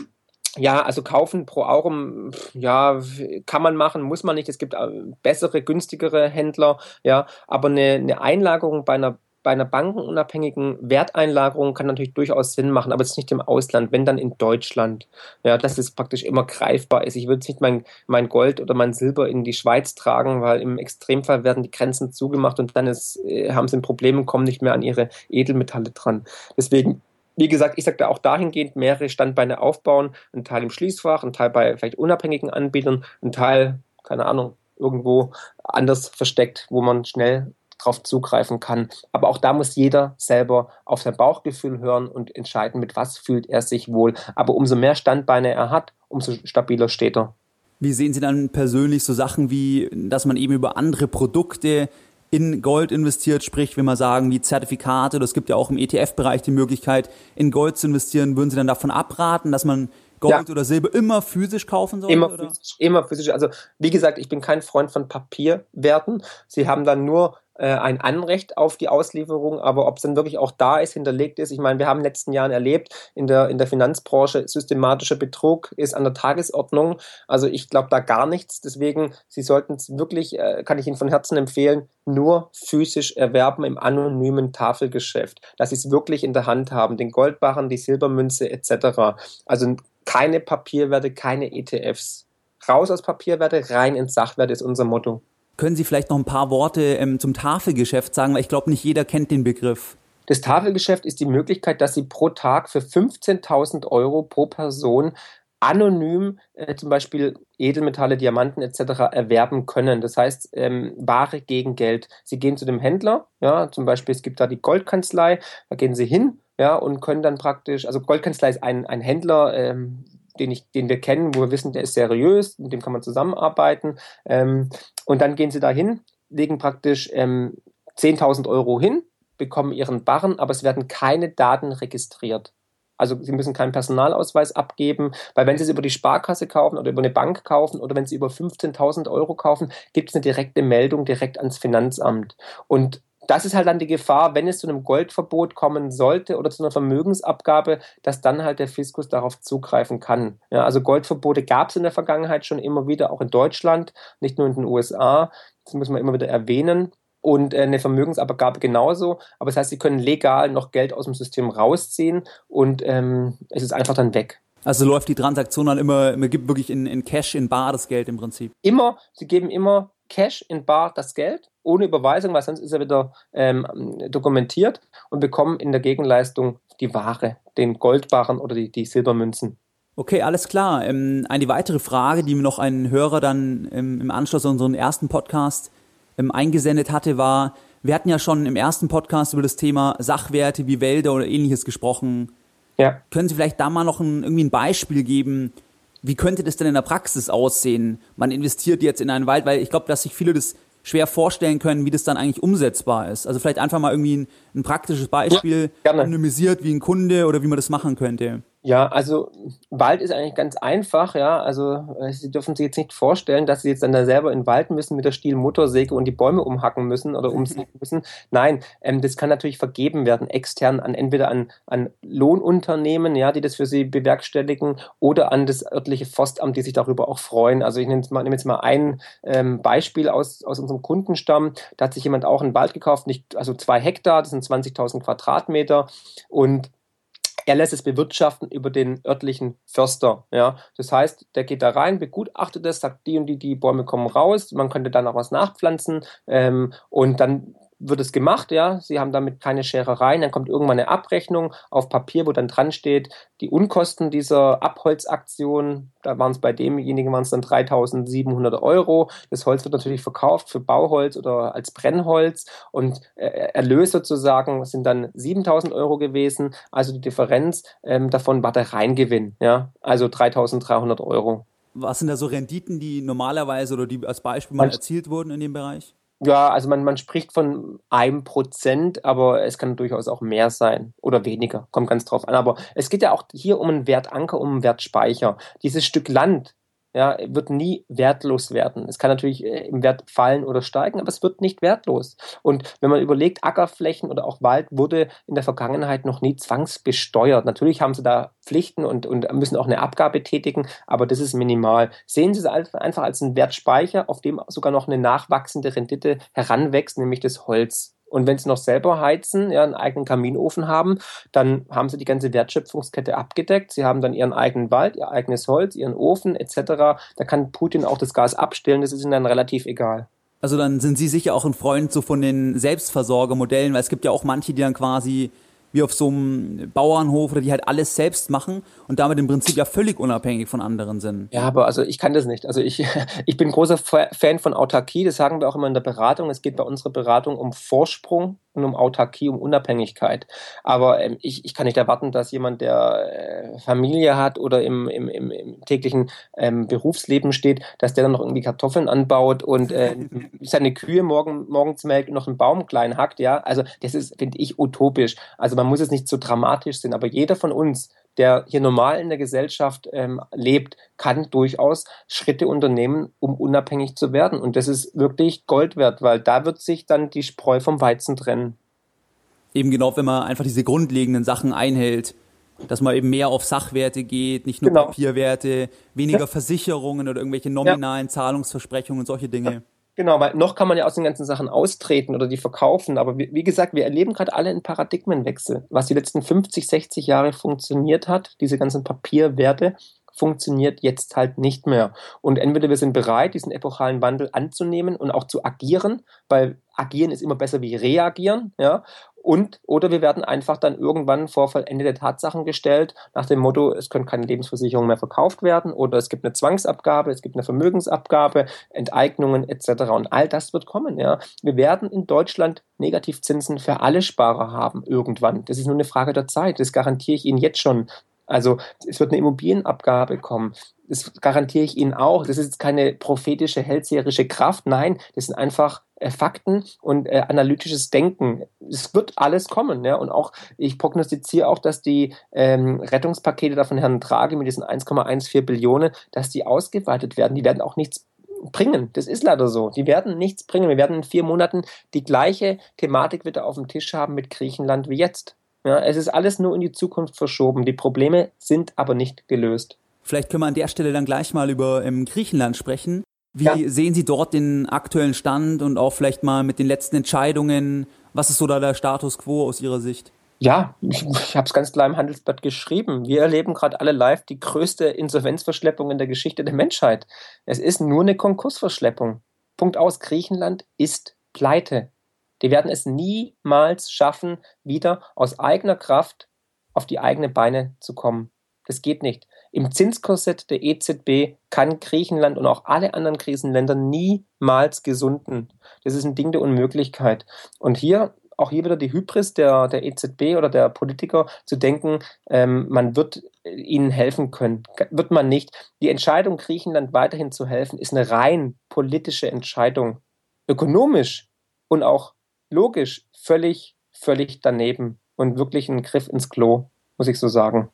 ja, also kaufen pro Aurum, ja, kann man machen, muss man nicht. Es gibt äh, bessere, günstigere Händler, ja, aber eine, eine Einlagerung bei einer bei einer bankenunabhängigen Werteinlagerung kann natürlich durchaus Sinn machen, aber es ist nicht im Ausland, wenn dann in Deutschland. Ja, dass es praktisch immer greifbar ist. Ich würde nicht mein, mein Gold oder mein Silber in die Schweiz tragen, weil im Extremfall werden die Grenzen zugemacht und dann ist, äh, haben sie ein Problem und kommen nicht mehr an ihre Edelmetalle dran. Deswegen wie gesagt, ich sage da auch dahingehend mehrere Standbeine aufbauen, ein Teil im Schließfach, ein Teil bei vielleicht unabhängigen Anbietern, ein Teil, keine Ahnung, irgendwo anders versteckt, wo man schnell drauf zugreifen kann. Aber auch da muss jeder selber auf sein Bauchgefühl hören und entscheiden, mit was fühlt er sich wohl. Aber umso mehr Standbeine er hat, umso stabiler steht er. Wie sehen Sie dann persönlich so Sachen wie, dass man eben über andere Produkte in Gold investiert, sprich, wenn wir sagen, wie Zertifikate, oder es gibt ja auch im ETF-Bereich die Möglichkeit, in Gold zu investieren, würden Sie dann davon abraten, dass man Gold ja. oder Silber immer physisch kaufen sollte? Immer physisch, immer physisch. Also wie gesagt, ich bin kein Freund von Papierwerten. Sie haben dann nur ein Anrecht auf die Auslieferung, aber ob es dann wirklich auch da ist, hinterlegt ist. Ich meine, wir haben in den letzten Jahren erlebt, in der, in der Finanzbranche systematischer Betrug ist an der Tagesordnung. Also ich glaube da gar nichts. Deswegen, Sie sollten es wirklich, äh, kann ich Ihnen von Herzen empfehlen, nur physisch erwerben im anonymen Tafelgeschäft, dass Sie es wirklich in der Hand haben, den Goldbarren, die Silbermünze etc. Also keine Papierwerte, keine ETFs. Raus aus Papierwerte, rein ins Sachwerte ist unser Motto. Können Sie vielleicht noch ein paar Worte ähm, zum Tafelgeschäft sagen, weil ich glaube, nicht jeder kennt den Begriff. Das Tafelgeschäft ist die Möglichkeit, dass Sie pro Tag für 15.000 Euro pro Person anonym äh, zum Beispiel Edelmetalle, Diamanten etc. erwerben können. Das heißt, ähm, Ware gegen Geld. Sie gehen zu dem Händler, ja, zum Beispiel es gibt da die Goldkanzlei, da gehen Sie hin, ja, und können dann praktisch, also Goldkanzlei ist ein, ein Händler, ähm, den, ich, den wir kennen, wo wir wissen, der ist seriös, mit dem kann man zusammenarbeiten. Ähm, und dann gehen sie dahin, legen praktisch ähm, 10.000 Euro hin, bekommen ihren Barren, aber es werden keine Daten registriert. Also Sie müssen keinen Personalausweis abgeben, weil wenn Sie es über die Sparkasse kaufen oder über eine Bank kaufen oder wenn Sie über 15.000 Euro kaufen, gibt es eine direkte Meldung direkt ans Finanzamt. Und das ist halt dann die Gefahr, wenn es zu einem Goldverbot kommen sollte oder zu einer Vermögensabgabe, dass dann halt der Fiskus darauf zugreifen kann. Ja, also Goldverbote gab es in der Vergangenheit schon immer wieder, auch in Deutschland, nicht nur in den USA. Das muss man immer wieder erwähnen. Und äh, eine Vermögensabgabe genauso. Aber das heißt, sie können legal noch Geld aus dem System rausziehen und ähm, es ist einfach dann weg. Also läuft die Transaktion dann immer, man gibt wirklich in, in Cash, in Bar das Geld im Prinzip? Immer, sie geben immer Cash in Bar das Geld, ohne Überweisung, weil sonst ist er wieder ähm, dokumentiert und bekommen in der Gegenleistung die Ware, den Goldbarren oder die, die Silbermünzen. Okay, alles klar. Ähm, eine weitere Frage, die mir noch ein Hörer dann ähm, im Anschluss an unseren ersten Podcast ähm, eingesendet hatte, war, wir hatten ja schon im ersten Podcast über das Thema Sachwerte wie Wälder oder ähnliches gesprochen. Ja. Können Sie vielleicht da mal noch ein, irgendwie ein Beispiel geben, wie könnte das denn in der Praxis aussehen? Man investiert jetzt in einen Wald, weil ich glaube, dass sich viele das schwer vorstellen können, wie das dann eigentlich umsetzbar ist. Also vielleicht einfach mal irgendwie ein, ein praktisches Beispiel ja, anonymisiert wie ein Kunde oder wie man das machen könnte. Ja, also Wald ist eigentlich ganz einfach, ja. Also äh, Sie dürfen sich jetzt nicht vorstellen, dass Sie jetzt dann da selber in den Wald müssen mit der Stielmotorsäge und die Bäume umhacken müssen oder umsägen müssen. Nein, ähm, das kann natürlich vergeben werden, extern an entweder an, an Lohnunternehmen, ja, die das für Sie bewerkstelligen, oder an das örtliche Forstamt, die sich darüber auch freuen. Also ich nehme jetzt mal, nehme jetzt mal ein ähm, Beispiel aus, aus unserem Kundenstamm. Da hat sich jemand auch einen Wald gekauft, nicht, also zwei Hektar, das sind 20.000 Quadratmeter und er lässt es bewirtschaften über den örtlichen Förster. Ja. Das heißt, der geht da rein, begutachtet es, sagt, die und die, die Bäume kommen raus, man könnte dann auch was nachpflanzen ähm, und dann wird es gemacht, ja. Sie haben damit keine Scherereien. Dann kommt irgendwann eine Abrechnung auf Papier, wo dann dran steht, die Unkosten dieser Abholzaktion, da waren es bei demjenigen waren es dann 3700 Euro. Das Holz wird natürlich verkauft für Bauholz oder als Brennholz und äh, Erlös sozusagen sind dann 7000 Euro gewesen. Also die Differenz ähm, davon war der Reingewinn, ja. Also 3300 Euro. Was sind da so Renditen, die normalerweise oder die als Beispiel mal erzielt wurden in dem Bereich? Ja, also man, man spricht von einem Prozent, aber es kann durchaus auch mehr sein oder weniger. Kommt ganz drauf an. Aber es geht ja auch hier um einen Wertanker, um einen Wertspeicher. Dieses Stück Land, ja, wird nie wertlos werden. Es kann natürlich äh, im Wert fallen oder steigen, aber es wird nicht wertlos. Und wenn man überlegt, Ackerflächen oder auch Wald wurde in der Vergangenheit noch nie zwangsbesteuert. Natürlich haben sie da Pflichten und, und müssen auch eine Abgabe tätigen, aber das ist minimal. Sehen Sie es einfach als einen Wertspeicher, auf dem sogar noch eine nachwachsende Rendite heranwächst, nämlich das Holz. Und wenn sie noch selber heizen, ja, einen eigenen Kaminofen haben, dann haben sie die ganze Wertschöpfungskette abgedeckt. Sie haben dann ihren eigenen Wald, ihr eigenes Holz, ihren Ofen etc. Da kann Putin auch das Gas abstellen, das ist ihnen dann relativ egal. Also dann sind Sie sicher auch ein Freund so von den Selbstversorgermodellen, weil es gibt ja auch manche, die dann quasi wie auf so einem Bauernhof oder die halt alles selbst machen und damit im Prinzip ja völlig unabhängig von anderen sind. Ja, aber also ich kann das nicht. Also ich, ich bin großer Fan von Autarkie, das sagen wir auch immer in der Beratung. Es geht bei unserer Beratung um Vorsprung und um Autarkie, um Unabhängigkeit. Aber ähm, ich, ich kann nicht erwarten, dass jemand, der äh, Familie hat oder im, im, im, im täglichen ähm, Berufsleben steht, dass der dann noch irgendwie Kartoffeln anbaut und äh, seine Kühe morgen, morgens melkt und noch einen Baum klein hackt. Ja, also das ist, finde ich, utopisch. Also man muss es nicht so dramatisch sehen, aber jeder von uns, der hier normal in der Gesellschaft ähm, lebt, kann durchaus Schritte unternehmen, um unabhängig zu werden. Und das ist wirklich Gold wert, weil da wird sich dann die Spreu vom Weizen trennen. Eben genau, wenn man einfach diese grundlegenden Sachen einhält, dass man eben mehr auf Sachwerte geht, nicht nur genau. Papierwerte, weniger ja. Versicherungen oder irgendwelche nominalen ja. Zahlungsversprechungen und solche Dinge. Ja. Genau, weil noch kann man ja aus den ganzen Sachen austreten oder die verkaufen, aber wie, wie gesagt, wir erleben gerade alle einen Paradigmenwechsel. Was die letzten 50, 60 Jahre funktioniert hat, diese ganzen Papierwerte, funktioniert jetzt halt nicht mehr. Und entweder wir sind bereit, diesen epochalen Wandel anzunehmen und auch zu agieren, weil agieren ist immer besser wie reagieren, ja, und oder wir werden einfach dann irgendwann vor vollendete Tatsachen gestellt, nach dem Motto, es können keine Lebensversicherungen mehr verkauft werden oder es gibt eine Zwangsabgabe, es gibt eine Vermögensabgabe, Enteignungen etc. Und all das wird kommen. Ja. Wir werden in Deutschland Negativzinsen für alle Sparer haben irgendwann. Das ist nur eine Frage der Zeit. Das garantiere ich Ihnen jetzt schon. Also es wird eine Immobilienabgabe kommen. Das garantiere ich Ihnen auch. Das ist jetzt keine prophetische, hellseherische Kraft. Nein, das sind einfach äh, Fakten und äh, analytisches Denken. Es wird alles kommen, ja. Und auch, ich prognostiziere auch, dass die ähm, Rettungspakete da von Herrn Draghi mit diesen 1,14 Billionen, dass die ausgeweitet werden. Die werden auch nichts bringen. Das ist leider so. Die werden nichts bringen. Wir werden in vier Monaten die gleiche Thematik wieder auf dem Tisch haben mit Griechenland wie jetzt. Ja, es ist alles nur in die Zukunft verschoben. Die Probleme sind aber nicht gelöst. Vielleicht können wir an der Stelle dann gleich mal über ähm, Griechenland sprechen. Wie ja. sehen Sie dort den aktuellen Stand und auch vielleicht mal mit den letzten Entscheidungen? Was ist so da der Status quo aus Ihrer Sicht? Ja, ich, ich habe es ganz klar im Handelsblatt geschrieben. Wir erleben gerade alle live die größte Insolvenzverschleppung in der Geschichte der Menschheit. Es ist nur eine Konkursverschleppung. Punkt aus. Griechenland ist pleite. Die werden es niemals schaffen, wieder aus eigener Kraft auf die eigenen Beine zu kommen. Das geht nicht. Im Zinskorsett der EZB kann Griechenland und auch alle anderen Krisenländer niemals gesunden. Das ist ein Ding der Unmöglichkeit. Und hier auch hier wieder die Hybris der, der EZB oder der Politiker zu denken, ähm, man wird ihnen helfen können. Wird man nicht. Die Entscheidung, Griechenland weiterhin zu helfen, ist eine rein politische Entscheidung. Ökonomisch und auch logisch völlig, völlig daneben und wirklich ein Griff ins Klo, muss ich so sagen.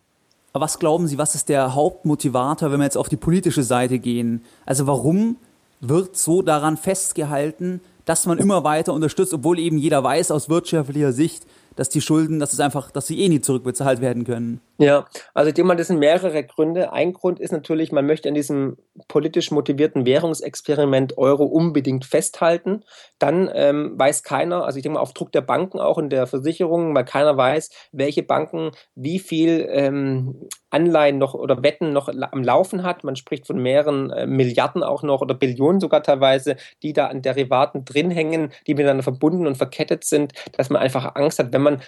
Aber was glauben Sie, was ist der Hauptmotivator, wenn wir jetzt auf die politische Seite gehen? Also warum wird so daran festgehalten, dass man immer weiter unterstützt, obwohl eben jeder weiß aus wirtschaftlicher Sicht, dass die Schulden, dass es einfach, dass sie eh nie zurückbezahlt werden können. Ja, also ich denke mal, das sind mehrere Gründe. Ein Grund ist natürlich, man möchte an diesem politisch motivierten Währungsexperiment Euro unbedingt festhalten. Dann ähm, weiß keiner, also ich denke mal auf Druck der Banken auch und der Versicherungen, weil keiner weiß, welche Banken wie viel ähm, Anleihen noch oder Wetten noch am Laufen hat. Man spricht von mehreren äh, Milliarden auch noch oder Billionen sogar teilweise, die da an Derivaten drin hängen, die miteinander verbunden und verkettet sind, dass man einfach Angst hat, wenn man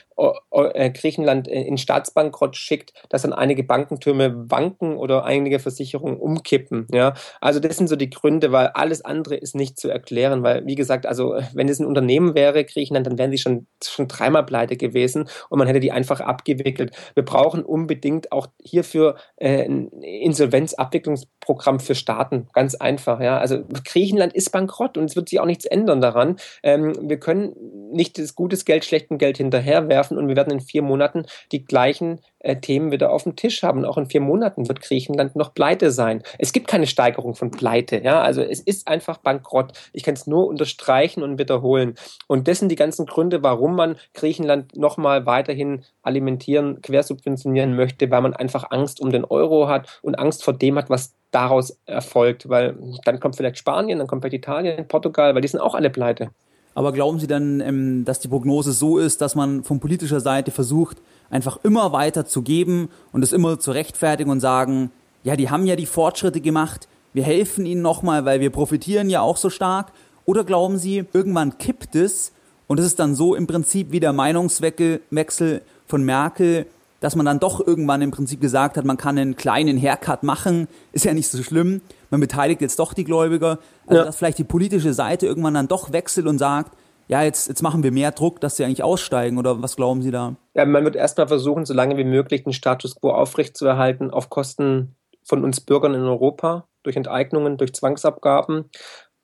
äh, Griechenland in Staatsbankrott schickt, dass dann einige Bankentürme wanken oder einige Versicherungen umkippen. Ja? Also das sind so die Gründe, weil alles andere ist nicht zu erklären, weil wie gesagt, also wenn es ein Unternehmen wäre, Griechenland, dann wären sie schon, schon dreimal pleite gewesen und man hätte die einfach abgewickelt. Wir brauchen unbedingt auch hier hierfür äh, ein Insolvenzabwicklungsprogramm für Staaten. Ganz einfach. Ja. Also Griechenland ist bankrott und es wird sich auch nichts ändern daran. Ähm, wir können nicht das gutes Geld schlechtem Geld hinterher hinterherwerfen und wir werden in vier Monaten die gleichen äh, Themen wieder auf dem Tisch haben. Auch in vier Monaten wird Griechenland noch pleite sein. Es gibt keine Steigerung von Pleite. Ja? Also es ist einfach bankrott. Ich kann es nur unterstreichen und wiederholen. Und das sind die ganzen Gründe, warum man Griechenland nochmal weiterhin alimentieren, quersubventionieren möchte, weil man einfach Angst um den Euro hat und Angst vor dem hat, was daraus erfolgt. Weil dann kommt vielleicht Spanien, dann kommt vielleicht Italien, Portugal, weil die sind auch alle pleite. Aber glauben Sie dann, ähm, dass die Prognose so ist, dass man von politischer Seite versucht, einfach immer weiter zu geben und es immer zu rechtfertigen und sagen, ja, die haben ja die Fortschritte gemacht, wir helfen ihnen nochmal, weil wir profitieren ja auch so stark? Oder glauben Sie, irgendwann kippt es und es ist dann so im Prinzip wie der Meinungswechsel von Merkel, dass man dann doch irgendwann im Prinzip gesagt hat, man kann einen kleinen Haircut machen, ist ja nicht so schlimm, man beteiligt jetzt doch die Gläubiger, also ja. dass vielleicht die politische Seite irgendwann dann doch wechselt und sagt, ja, jetzt, jetzt machen wir mehr Druck, dass sie eigentlich aussteigen oder was glauben Sie da? Ja, man wird erstmal versuchen, so lange wie möglich den Status quo aufrechtzuerhalten auf Kosten von uns Bürgern in Europa, durch Enteignungen, durch Zwangsabgaben,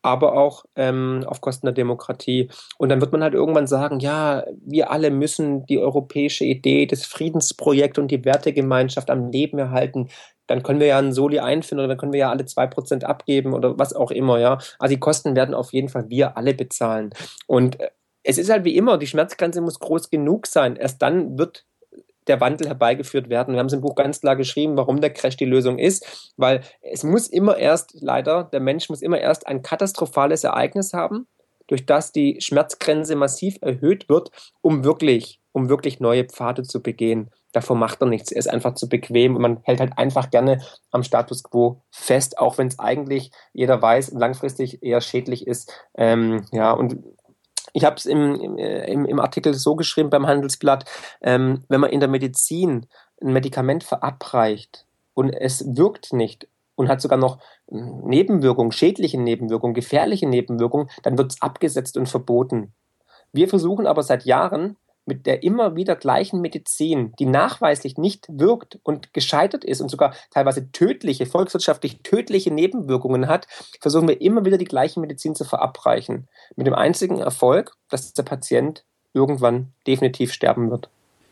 aber auch ähm, auf Kosten der Demokratie. Und dann wird man halt irgendwann sagen, ja, wir alle müssen die europäische Idee, das Friedensprojekt und die Wertegemeinschaft am Leben erhalten dann können wir ja einen Soli einführen oder dann können wir ja alle 2% abgeben oder was auch immer, ja. Also die Kosten werden auf jeden Fall wir alle bezahlen. Und äh, es ist halt wie immer, die Schmerzgrenze muss groß genug sein. Erst dann wird der Wandel herbeigeführt werden. Wir haben es im Buch ganz klar geschrieben, warum der Crash die Lösung ist, weil es muss immer erst, leider, der Mensch muss immer erst ein katastrophales Ereignis haben, durch das die Schmerzgrenze massiv erhöht wird, um wirklich, um wirklich neue Pfade zu begehen davor macht er nichts. Er ist einfach zu bequem und man hält halt einfach gerne am Status quo fest, auch wenn es eigentlich jeder weiß, langfristig eher schädlich ist. Ähm, ja, und ich habe es im, im, im, Artikel so geschrieben beim Handelsblatt, ähm, wenn man in der Medizin ein Medikament verabreicht und es wirkt nicht und hat sogar noch Nebenwirkungen, schädliche Nebenwirkungen, gefährliche Nebenwirkungen, dann wird es abgesetzt und verboten. Wir versuchen aber seit Jahren, mit der immer wieder gleichen Medizin, die nachweislich nicht wirkt und gescheitert ist und sogar teilweise tödliche, volkswirtschaftlich tödliche Nebenwirkungen hat, versuchen wir immer wieder die gleiche Medizin zu verabreichen. Mit dem einzigen Erfolg, dass der Patient irgendwann definitiv sterben wird.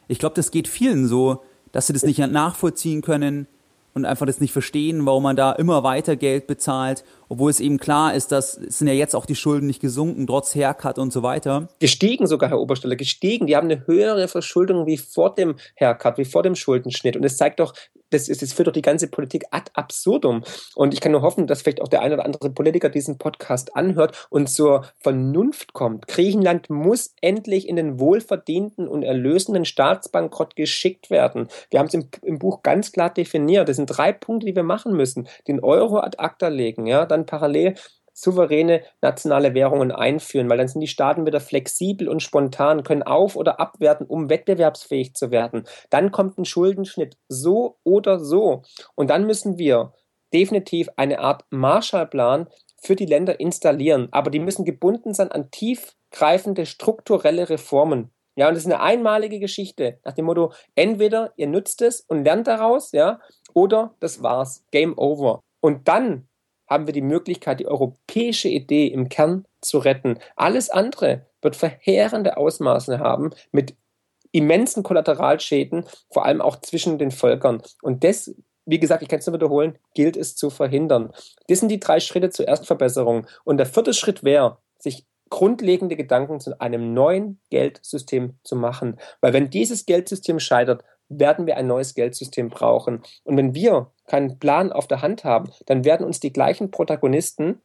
Ich glaube, das geht vielen so, dass sie das nicht nachvollziehen können, und einfach das nicht verstehen, warum man da immer weiter Geld bezahlt, obwohl es eben klar ist, dass sind ja jetzt auch die Schulden nicht gesunken, trotz Haircut und so weiter. Gestiegen sogar, Herr Obersteller, gestiegen. Die haben eine höhere Verschuldung wie vor dem Haircut, wie vor dem Schuldenschnitt. Und es zeigt doch, das, ist, das führt doch die ganze Politik ad absurdum. Und ich kann nur hoffen, dass vielleicht auch der ein oder andere Politiker diesen Podcast anhört und zur Vernunft kommt. Griechenland muss endlich in den wohlverdienten und erlösenden Staatsbankrott geschickt werden. Wir haben es im, im Buch ganz klar definiert. Das sind drei Punkte, die wir machen müssen. Den Euro ad acta legen, ja, dann parallel souveräne nationale Währungen einführen, weil dann sind die Staaten wieder flexibel und spontan, können auf- oder abwerten, um wettbewerbsfähig zu werden. Dann kommt ein Schuldenschnitt, so oder so. Und dann müssen wir definitiv eine Art Marshallplan für die Länder installieren. Aber die müssen gebunden sein an tiefgreifende strukturelle Reformen. Ja, und das ist eine einmalige Geschichte nach dem Motto, entweder ihr nutzt es und lernt daraus, ja, oder das war's, Game Over. Und dann haben wir die Möglichkeit, die europäische Idee im Kern zu retten. Alles andere wird verheerende Ausmaße haben mit immensen Kollateralschäden, vor allem auch zwischen den Völkern. Und das, wie gesagt, ich kann es nur wiederholen, gilt es zu verhindern. Das sind die drei Schritte zur Erstverbesserung. Und der vierte Schritt wäre, sich grundlegende Gedanken zu einem neuen Geldsystem zu machen. Weil wenn dieses Geldsystem scheitert, werden wir ein neues Geldsystem brauchen. Und wenn wir keinen Plan auf der Hand haben, dann werden uns die gleichen Protagonisten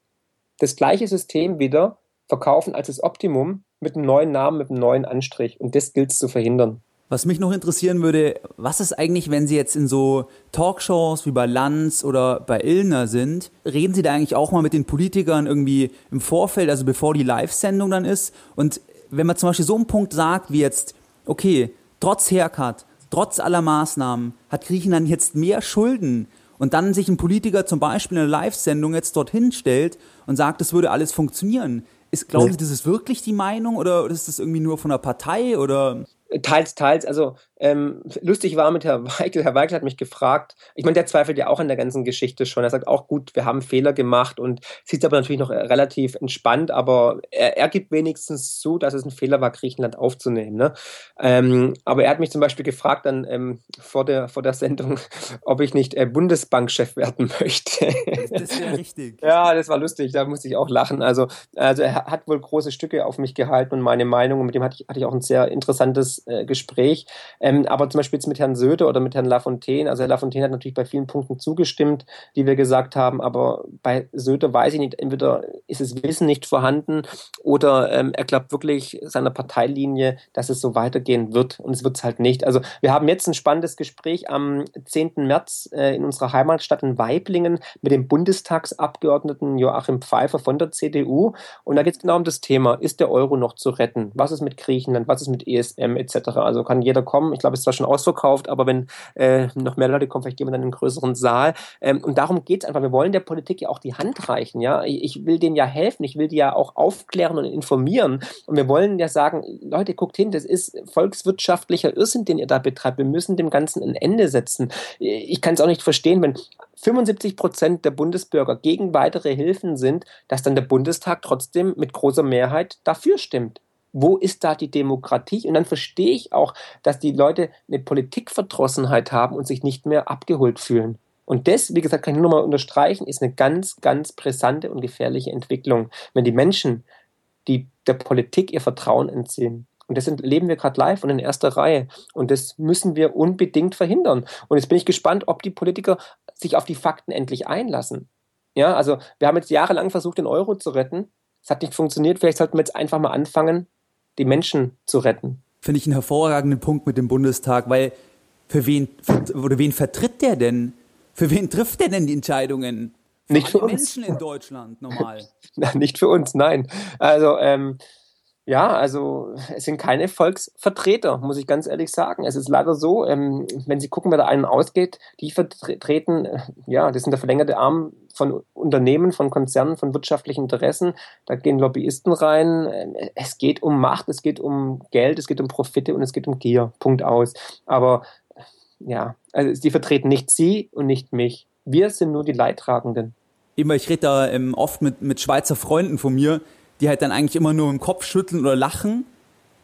das gleiche System wieder verkaufen als das Optimum mit einem neuen Namen, mit einem neuen Anstrich. Und das gilt es zu verhindern. Was mich noch interessieren würde, was ist eigentlich, wenn Sie jetzt in so Talkshows wie bei Lanz oder bei Illner sind, reden Sie da eigentlich auch mal mit den Politikern irgendwie im Vorfeld, also bevor die Live-Sendung dann ist? Und wenn man zum Beispiel so einen Punkt sagt wie jetzt, okay, trotz Haircut, trotz aller Maßnahmen hat Griechenland jetzt mehr Schulden und dann sich ein Politiker zum Beispiel in einer Live-Sendung jetzt dorthin stellt und sagt, das würde alles funktionieren. Ist, glauben Sie, das ist wirklich die Meinung oder ist das irgendwie nur von der Partei oder? Teils, teils. Also ähm, lustig war mit Herrn Weigel. Herr Weigel hat mich gefragt, ich meine, der zweifelt ja auch an der ganzen Geschichte schon. Er sagt auch, gut, wir haben Fehler gemacht und sieht aber natürlich noch relativ entspannt, aber er, er gibt wenigstens zu, dass es ein Fehler war, Griechenland aufzunehmen. Ne? Ähm, aber er hat mich zum Beispiel gefragt dann ähm, vor, der, vor der Sendung, ob ich nicht äh, Bundesbankchef werden möchte. Das wäre richtig. ja, das war lustig, da musste ich auch lachen. Also, also er hat wohl große Stücke auf mich gehalten und meine Meinung und mit dem hatte ich, hatte ich auch ein sehr interessantes äh, Gespräch. Ähm, aber zum Beispiel jetzt mit Herrn Söder oder mit Herrn Lafontaine, also Herr Lafontaine hat natürlich bei vielen Punkten zugestimmt, die wir gesagt haben, aber bei Söder weiß ich nicht, entweder ist das Wissen nicht vorhanden oder ähm, er glaubt wirklich seiner Parteilinie, dass es so weitergehen wird und es wird es halt nicht. Also wir haben jetzt ein spannendes Gespräch am 10. März äh, in unserer Heimatstadt in Weiblingen mit dem Bundestagsabgeordneten Joachim Pfeiffer von der CDU und da geht es genau um das Thema, ist der Euro noch zu retten? Was ist mit Griechenland? Was ist mit ESM etc.? Also kann jeder kommen. Ich glaube, es ist zwar schon ausverkauft, aber wenn äh, noch mehr Leute kommen, vielleicht gehen wir dann in einen größeren Saal. Ähm, und darum geht es einfach. Wir wollen der Politik ja auch die Hand reichen. Ja? Ich will denen ja helfen. Ich will die ja auch aufklären und informieren. Und wir wollen ja sagen, Leute, guckt hin, das ist volkswirtschaftlicher Irrsinn, den ihr da betreibt. Wir müssen dem Ganzen ein Ende setzen. Ich kann es auch nicht verstehen, wenn 75 Prozent der Bundesbürger gegen weitere Hilfen sind, dass dann der Bundestag trotzdem mit großer Mehrheit dafür stimmt. Wo ist da die Demokratie? Und dann verstehe ich auch, dass die Leute eine Politikverdrossenheit haben und sich nicht mehr abgeholt fühlen. Und das, wie gesagt, kann ich nur mal unterstreichen, ist eine ganz, ganz brisante und gefährliche Entwicklung. Wenn die Menschen, die der Politik ihr Vertrauen entziehen, und das erleben wir gerade live und in erster Reihe. Und das müssen wir unbedingt verhindern. Und jetzt bin ich gespannt, ob die Politiker sich auf die Fakten endlich einlassen. Ja, also wir haben jetzt jahrelang versucht, den Euro zu retten. Es hat nicht funktioniert. Vielleicht sollten wir jetzt einfach mal anfangen, die Menschen zu retten. Finde ich einen hervorragenden Punkt mit dem Bundestag, weil für wen, für, oder wen vertritt der denn? Für wen trifft der denn die Entscheidungen? Für nicht für uns. Menschen in Deutschland normal. nicht für uns, nein. Also ähm, ja, also es sind keine Volksvertreter, muss ich ganz ehrlich sagen. Es ist leider so, ähm, wenn Sie gucken, wer da einen ausgeht, die vertreten, äh, ja, das sind der verlängerte Arm von Unternehmen, von Konzernen, von wirtschaftlichen Interessen. Da gehen Lobbyisten rein. Äh, es geht um Macht, es geht um Geld, es geht um Profite und es geht um Gier. Punkt aus. Aber ja, also die vertreten nicht Sie und nicht mich. Wir sind nur die Leidtragenden. Immer, ich rede da ähm, oft mit, mit Schweizer Freunden von mir, die halt dann eigentlich immer nur im Kopf schütteln oder lachen,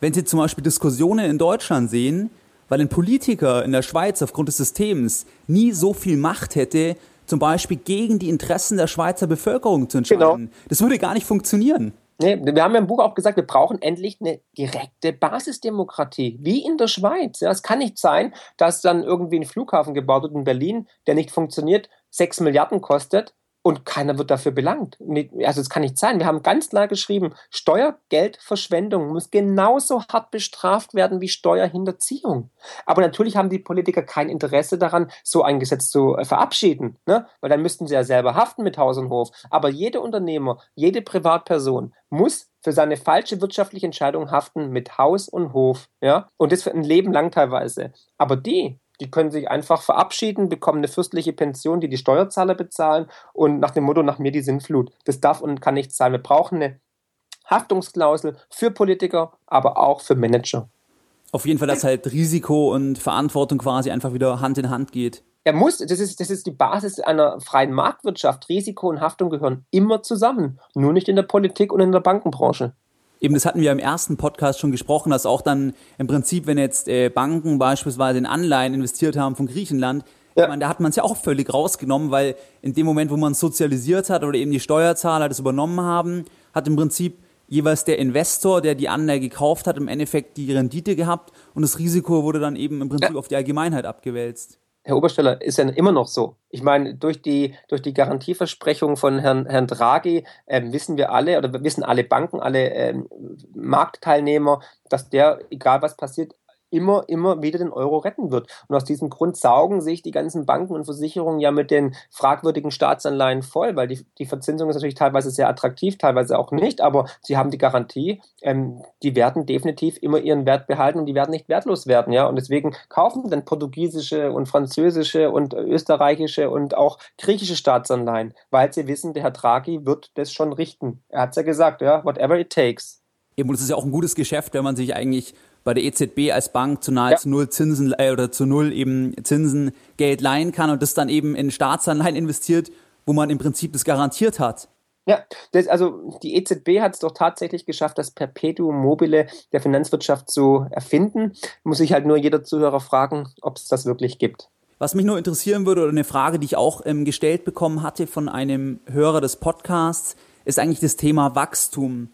wenn sie zum Beispiel Diskussionen in Deutschland sehen, weil ein Politiker in der Schweiz aufgrund des Systems nie so viel Macht hätte, zum Beispiel gegen die Interessen der Schweizer Bevölkerung zu entscheiden. Genau. Das würde gar nicht funktionieren. Nee, wir haben ja im Buch auch gesagt, wir brauchen endlich eine direkte Basisdemokratie, wie in der Schweiz. Ja, es kann nicht sein, dass dann irgendwie ein Flughafen gebaut wird in Berlin, der nicht funktioniert, sechs Milliarden kostet und keiner wird dafür belangt. Also es kann nicht sein. Wir haben ganz klar geschrieben, Steuergeldverschwendung muss genauso hart bestraft werden wie Steuerhinterziehung. Aber natürlich haben die Politiker kein Interesse daran, so ein Gesetz zu äh, verabschieden, ne? weil dann müssten sie ja selber haften mit Haus und Hof. Aber jeder Unternehmer, jede Privatperson muss für seine falsche wirtschaftliche Entscheidung haften mit Haus und Hof. Ja? Und das für ein Leben lang teilweise. Aber die, die können sich einfach verabschieden, bekommen eine fürstliche Pension, die die Steuerzahler bezahlen und nach dem Motto, nach mir die Sinnflut. Das darf und kann nicht sein. Wir brauchen eine Haftungsklausel für Politiker, aber auch für Manager. Auf jeden Fall, dass halt Risiko und Verantwortung quasi einfach wieder Hand in Hand geht. Er muss, das ist, das ist die Basis einer freien Marktwirtschaft. Risiko und Haftung gehören immer zusammen, nur nicht in der Politik und in der Bankenbranche. Eben, das hatten wir im ersten Podcast schon gesprochen, dass auch dann im Prinzip, wenn jetzt äh, Banken beispielsweise in Anleihen investiert haben von Griechenland, ja. meine, da hat man es ja auch völlig rausgenommen, weil in dem Moment, wo man es sozialisiert hat oder eben die Steuerzahler das übernommen haben, hat im Prinzip jeweils der Investor, der die Anleihe gekauft hat, im Endeffekt die Rendite gehabt und das Risiko wurde dann eben im Prinzip ja. auf die Allgemeinheit abgewälzt. Herr Obersteller, ist ja immer noch so. Ich meine, durch die, durch die Garantieversprechung von Herrn, Herrn Draghi ähm, wissen wir alle oder wissen alle Banken, alle ähm, Marktteilnehmer, dass der, egal was passiert, immer, immer wieder den Euro retten wird. Und aus diesem Grund saugen sich die ganzen Banken und Versicherungen ja mit den fragwürdigen Staatsanleihen voll, weil die, die Verzinsung ist natürlich teilweise sehr attraktiv, teilweise auch nicht, aber sie haben die Garantie, ähm, die werden definitiv immer ihren Wert behalten und die werden nicht wertlos werden, ja. Und deswegen kaufen dann portugiesische und französische und österreichische und auch griechische Staatsanleihen, weil sie wissen, der Herr Draghi wird das schon richten. Er hat es ja gesagt, ja, whatever it takes. Eben, und es ist ja auch ein gutes Geschäft, wenn man sich eigentlich bei der EZB als Bank zu nahezu ja. null Zinsen äh, oder zu null eben Zinsen Geld leihen kann und das dann eben in Staatsanleihen investiert, wo man im Prinzip das garantiert hat. Ja, das, also die EZB hat es doch tatsächlich geschafft, das Perpetuum mobile der Finanzwirtschaft zu erfinden. Muss sich halt nur jeder Zuhörer fragen, ob es das wirklich gibt. Was mich nur interessieren würde, oder eine Frage, die ich auch ähm, gestellt bekommen hatte von einem Hörer des Podcasts, ist eigentlich das Thema Wachstum.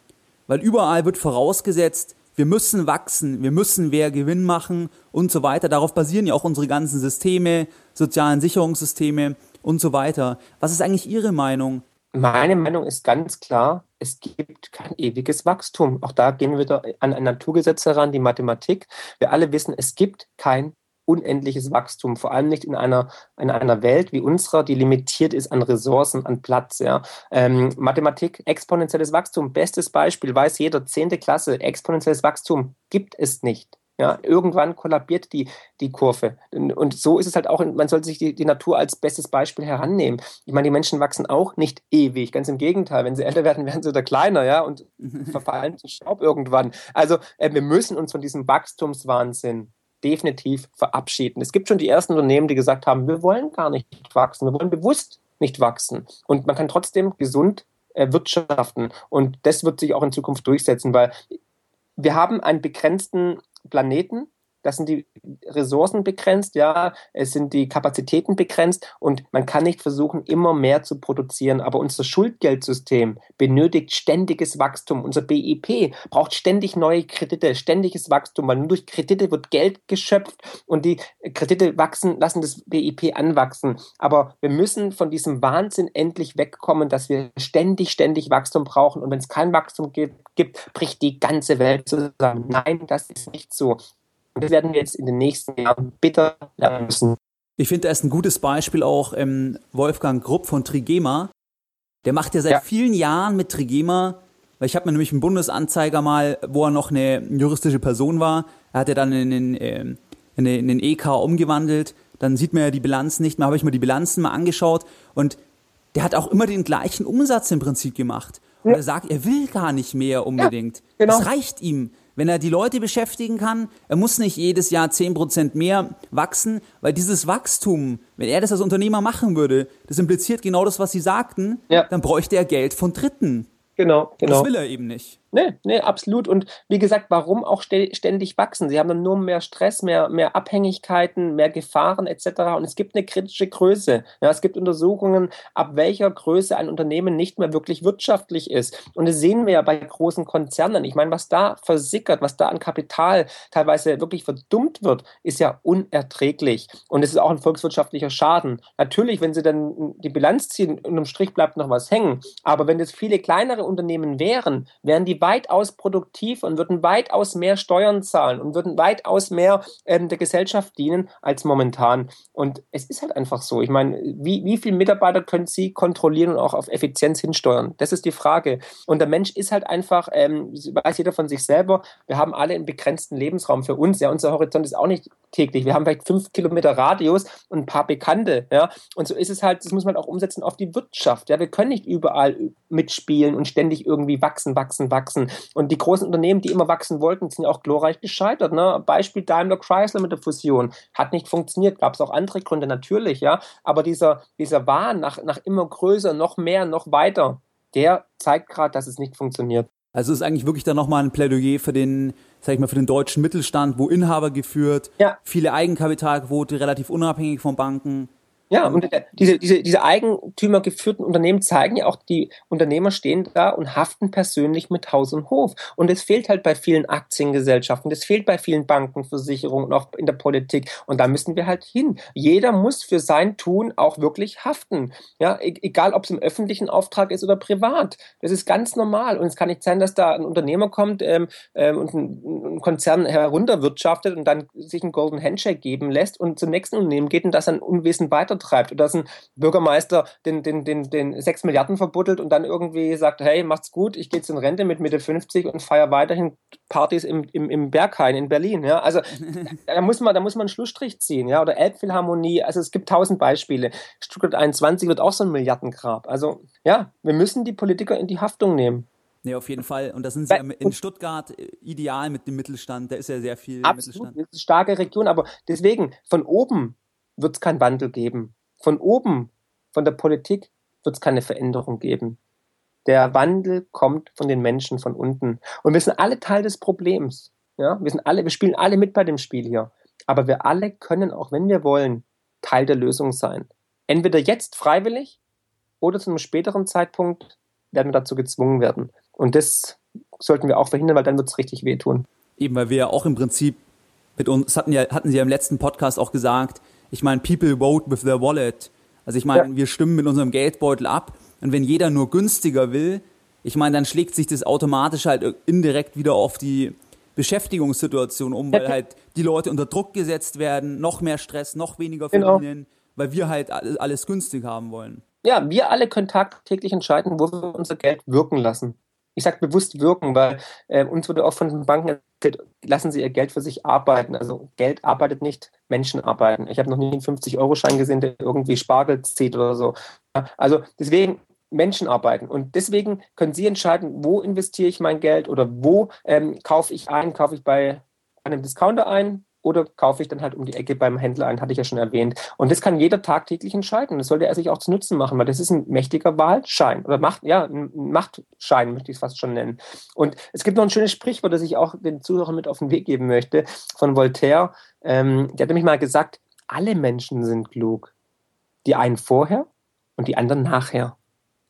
Weil überall wird vorausgesetzt, wir müssen wachsen, wir müssen mehr Gewinn machen und so weiter. Darauf basieren ja auch unsere ganzen Systeme, sozialen Sicherungssysteme und so weiter. Was ist eigentlich Ihre Meinung? Meine Meinung ist ganz klar, es gibt kein ewiges Wachstum. Auch da gehen wir wieder an ein Naturgesetz heran, die Mathematik. Wir alle wissen, es gibt kein unendliches Wachstum, vor allem nicht in einer, in einer Welt wie unserer, die limitiert ist an Ressourcen, an Platz. Ja. Ähm, Mathematik, exponentielles Wachstum, bestes Beispiel, weiß jeder, zehnte Klasse, exponentielles Wachstum gibt es nicht. Ja, irgendwann kollabiert die, die Kurve. Und so ist es halt auch, man sollte sich die, die Natur als bestes Beispiel herannehmen. Ich meine, die Menschen wachsen auch nicht ewig, ganz im Gegenteil. Wenn sie älter werden, werden sie wieder kleiner, ja, und verfallen zu Staub irgendwann. Also, äh, wir müssen uns von diesem Wachstumswahnsinn definitiv verabschieden. Es gibt schon die ersten Unternehmen, die gesagt haben, wir wollen gar nicht wachsen, wir wollen bewusst nicht wachsen. Und man kann trotzdem gesund äh, wirtschaften. Und das wird sich auch in Zukunft durchsetzen, weil wir haben einen begrenzten Planeten. Das sind die Ressourcen begrenzt, ja, es sind die Kapazitäten begrenzt und man kann nicht versuchen, immer mehr zu produzieren. Aber unser Schuldgeldsystem benötigt ständiges Wachstum. Unser BIP braucht ständig neue Kredite, ständiges Wachstum, weil nur durch Kredite wird Geld geschöpft und die Kredite wachsen, lassen das BIP anwachsen. Aber wir müssen von diesem Wahnsinn endlich wegkommen, dass wir ständig, ständig Wachstum brauchen. Und wenn es kein Wachstum gibt, gibt, bricht die ganze Welt zusammen. Nein, das ist nicht so. Und das werden wir jetzt in den nächsten Jahren bitter lernen müssen. Ich finde, da ist ein gutes Beispiel auch ähm, Wolfgang Grupp von Trigema. Der macht ja seit ja. vielen Jahren mit Trigema, weil ich habe mir nämlich einen Bundesanzeiger mal, wo er noch eine juristische Person war, er hat ja dann in den, äh, in den, in den EK umgewandelt, dann sieht man ja die Bilanzen nicht mehr, habe ich mir die Bilanzen mal angeschaut und der hat auch immer den gleichen Umsatz im Prinzip gemacht. Und er sagt, er will gar nicht mehr unbedingt. Ja, genau. Das reicht ihm. Wenn er die Leute beschäftigen kann, er muss nicht jedes Jahr 10% mehr wachsen, weil dieses Wachstum, wenn er das als Unternehmer machen würde, das impliziert genau das, was Sie sagten, ja. dann bräuchte er Geld von Dritten. Genau, genau. Das will er eben nicht. Nee, nee, absolut. Und wie gesagt, warum auch ständig wachsen? Sie haben dann nur mehr Stress, mehr, mehr Abhängigkeiten, mehr Gefahren etc. Und es gibt eine kritische Größe. Ja, es gibt Untersuchungen, ab welcher Größe ein Unternehmen nicht mehr wirklich wirtschaftlich ist. Und das sehen wir ja bei großen Konzernen. Ich meine, was da versickert, was da an Kapital teilweise wirklich verdummt wird, ist ja unerträglich. Und es ist auch ein volkswirtschaftlicher Schaden. Natürlich, wenn Sie dann die Bilanz ziehen, unterm Strich bleibt noch was hängen. Aber wenn es viele kleinere Unternehmen wären, wären die weitaus produktiv und würden weitaus mehr Steuern zahlen und würden weitaus mehr ähm, der Gesellschaft dienen als momentan. Und es ist halt einfach so. Ich meine, wie, wie viele Mitarbeiter können Sie kontrollieren und auch auf Effizienz hinsteuern? Das ist die Frage. Und der Mensch ist halt einfach, ähm, weiß jeder von sich selber, wir haben alle einen begrenzten Lebensraum für uns. Ja, unser Horizont ist auch nicht täglich. Wir haben vielleicht fünf Kilometer Radius und ein paar Bekannte. Ja, und so ist es halt, das muss man auch umsetzen auf die Wirtschaft. Ja, wir können nicht überall mitspielen und ständig irgendwie wachsen, wachsen, wachsen wachsen. Und die großen Unternehmen, die immer wachsen wollten, sind ja auch glorreich gescheitert. Ne? Beispiel Daimler Chrysler mit der Fusion. Hat nicht funktioniert, gab es auch andere Gründe natürlich, ja. Aber dieser, dieser Wahn nach, nach immer größer, noch mehr, noch weiter, der zeigt gerade, dass es nicht funktioniert. Also ist eigentlich wirklich dann nochmal ein Plädoyer für den, sag ich mal, für den deutschen Mittelstand, wo Inhaber geführt, ja. viele Eigenkapitalquote, relativ unabhängig von Banken. Ja, und diese, diese, diese eigentümergeführten Unternehmen zeigen ja auch, die Unternehmer stehen da und haften persönlich mit Haus und Hof. Und es fehlt halt bei vielen Aktiengesellschaften, das fehlt bei vielen Banken, Versicherungen und auch in der Politik. Und da müssen wir halt hin. Jeder muss für sein Tun auch wirklich haften. Ja, e-, egal ob es im öffentlichen Auftrag ist oder privat. Das ist ganz normal. Und es kann nicht sein, dass da ein Unternehmer kommt ähm, ähm, und ein, ein Konzern herunterwirtschaftet und dann sich einen Golden Handshake geben lässt und zum nächsten Unternehmen geht und das ein Unwesen weiter treibt oder dass ein Bürgermeister den, den, den, den 6 Milliarden verbuddelt und dann irgendwie sagt, hey, macht's gut, ich gehe jetzt in Rente mit Mitte 50 und feiere weiterhin Partys im, im, im Berghain in Berlin. Ja? Also da muss man, da muss man einen Schlussstrich ziehen, ja, oder Elbphilharmonie, also es gibt tausend Beispiele. Stuttgart 21 wird auch so ein Milliardengrab. Also ja, wir müssen die Politiker in die Haftung nehmen. Nee, auf jeden Fall. Und da sind Sie in Stuttgart äh, ideal mit dem Mittelstand. Da ist ja sehr viel Absolut, Mittelstand. Eine starke Region, aber deswegen, von oben wird es keinen Wandel geben. Von oben, von der Politik, wird es keine Veränderung geben. Der Wandel kommt von den Menschen von unten. Und wir sind alle Teil des Problems. Ja, wir sind alle, wir spielen alle mit bei dem Spiel hier. Aber wir alle können, auch wenn wir wollen, Teil der Lösung sein. Entweder jetzt freiwillig oder zu einem späteren Zeitpunkt werden wir dazu gezwungen werden. Und das sollten wir auch verhindern, weil dann wird es richtig wehtun. Eben, weil wir ja auch im Prinzip mit uns, hatten, ja, hatten Sie ja im letzten Podcast auch gesagt, ich meine, people vote with their wallet. Also ich meine, ja. wir stimmen mit unserem Geldbeutel ab und wenn jeder nur günstiger will, ich meine, dann schlägt sich das automatisch halt indirekt wieder auf die Beschäftigungssituation um, weil halt die Leute unter Druck gesetzt werden, noch mehr Stress, noch weniger verdienen, genau. weil wir halt alles günstig haben wollen. Ja, wir alle können tagtäglich entscheiden, wo wir unser Geld wirken lassen ich sage bewusst wirken, weil äh, uns wurde auch von den Banken erzählt, lassen Sie Ihr Geld für sich arbeiten. Also Geld arbeitet nicht, Menschen arbeiten. Ich habe noch nie einen 50-Euro-Schein gesehen, der irgendwie Spargel zieht oder so. Also deswegen Menschen arbeiten. Und deswegen können Sie entscheiden, wo investiere ich mein Geld oder wo ähm, kaufe ich ein, kaufe ich bei einem Discounter ein, oder kaufe ich dann halt um die Ecke beim Händler ein, hatte ich ja schon erwähnt. Und das kann jeder tagtäglich entscheiden. Das sollte er sich auch zu Nutzen machen, weil das ist ein mächtiger Wahlschein oder Macht, ja, ein Machtschein möchte ich es fast schon nennen. Und es gibt noch ein schönes Sprichwort, das ich auch den Zuhörern mit auf den Weg geben möchte, von Voltaire. Ähm, der hat nämlich mal gesagt, alle Menschen sind klug. Die einen vorher und die anderen nachher.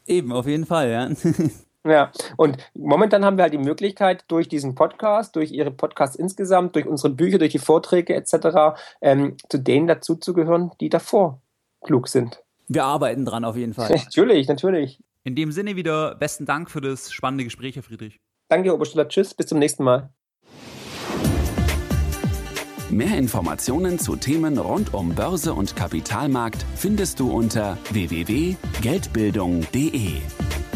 Eben, auf jeden Fall, ja. Ja, und momentan haben wir halt die Möglichkeit, durch diesen Podcast, durch Ihre Podcasts insgesamt, durch unsere Bücher, durch die Vorträge etc., ähm, zu denen dazuzugehören, die davor klug sind. Wir arbeiten dran auf jeden Fall. natürlich, natürlich. In dem Sinne wieder besten Dank für das spannende Gespräch, Herr Friedrich. Danke, Herr Obersteller. Tschüss, bis zum nächsten Mal. Mehr Informationen zu Themen rund um Börse und Kapitalmarkt findest du unter www.geldbildung.de.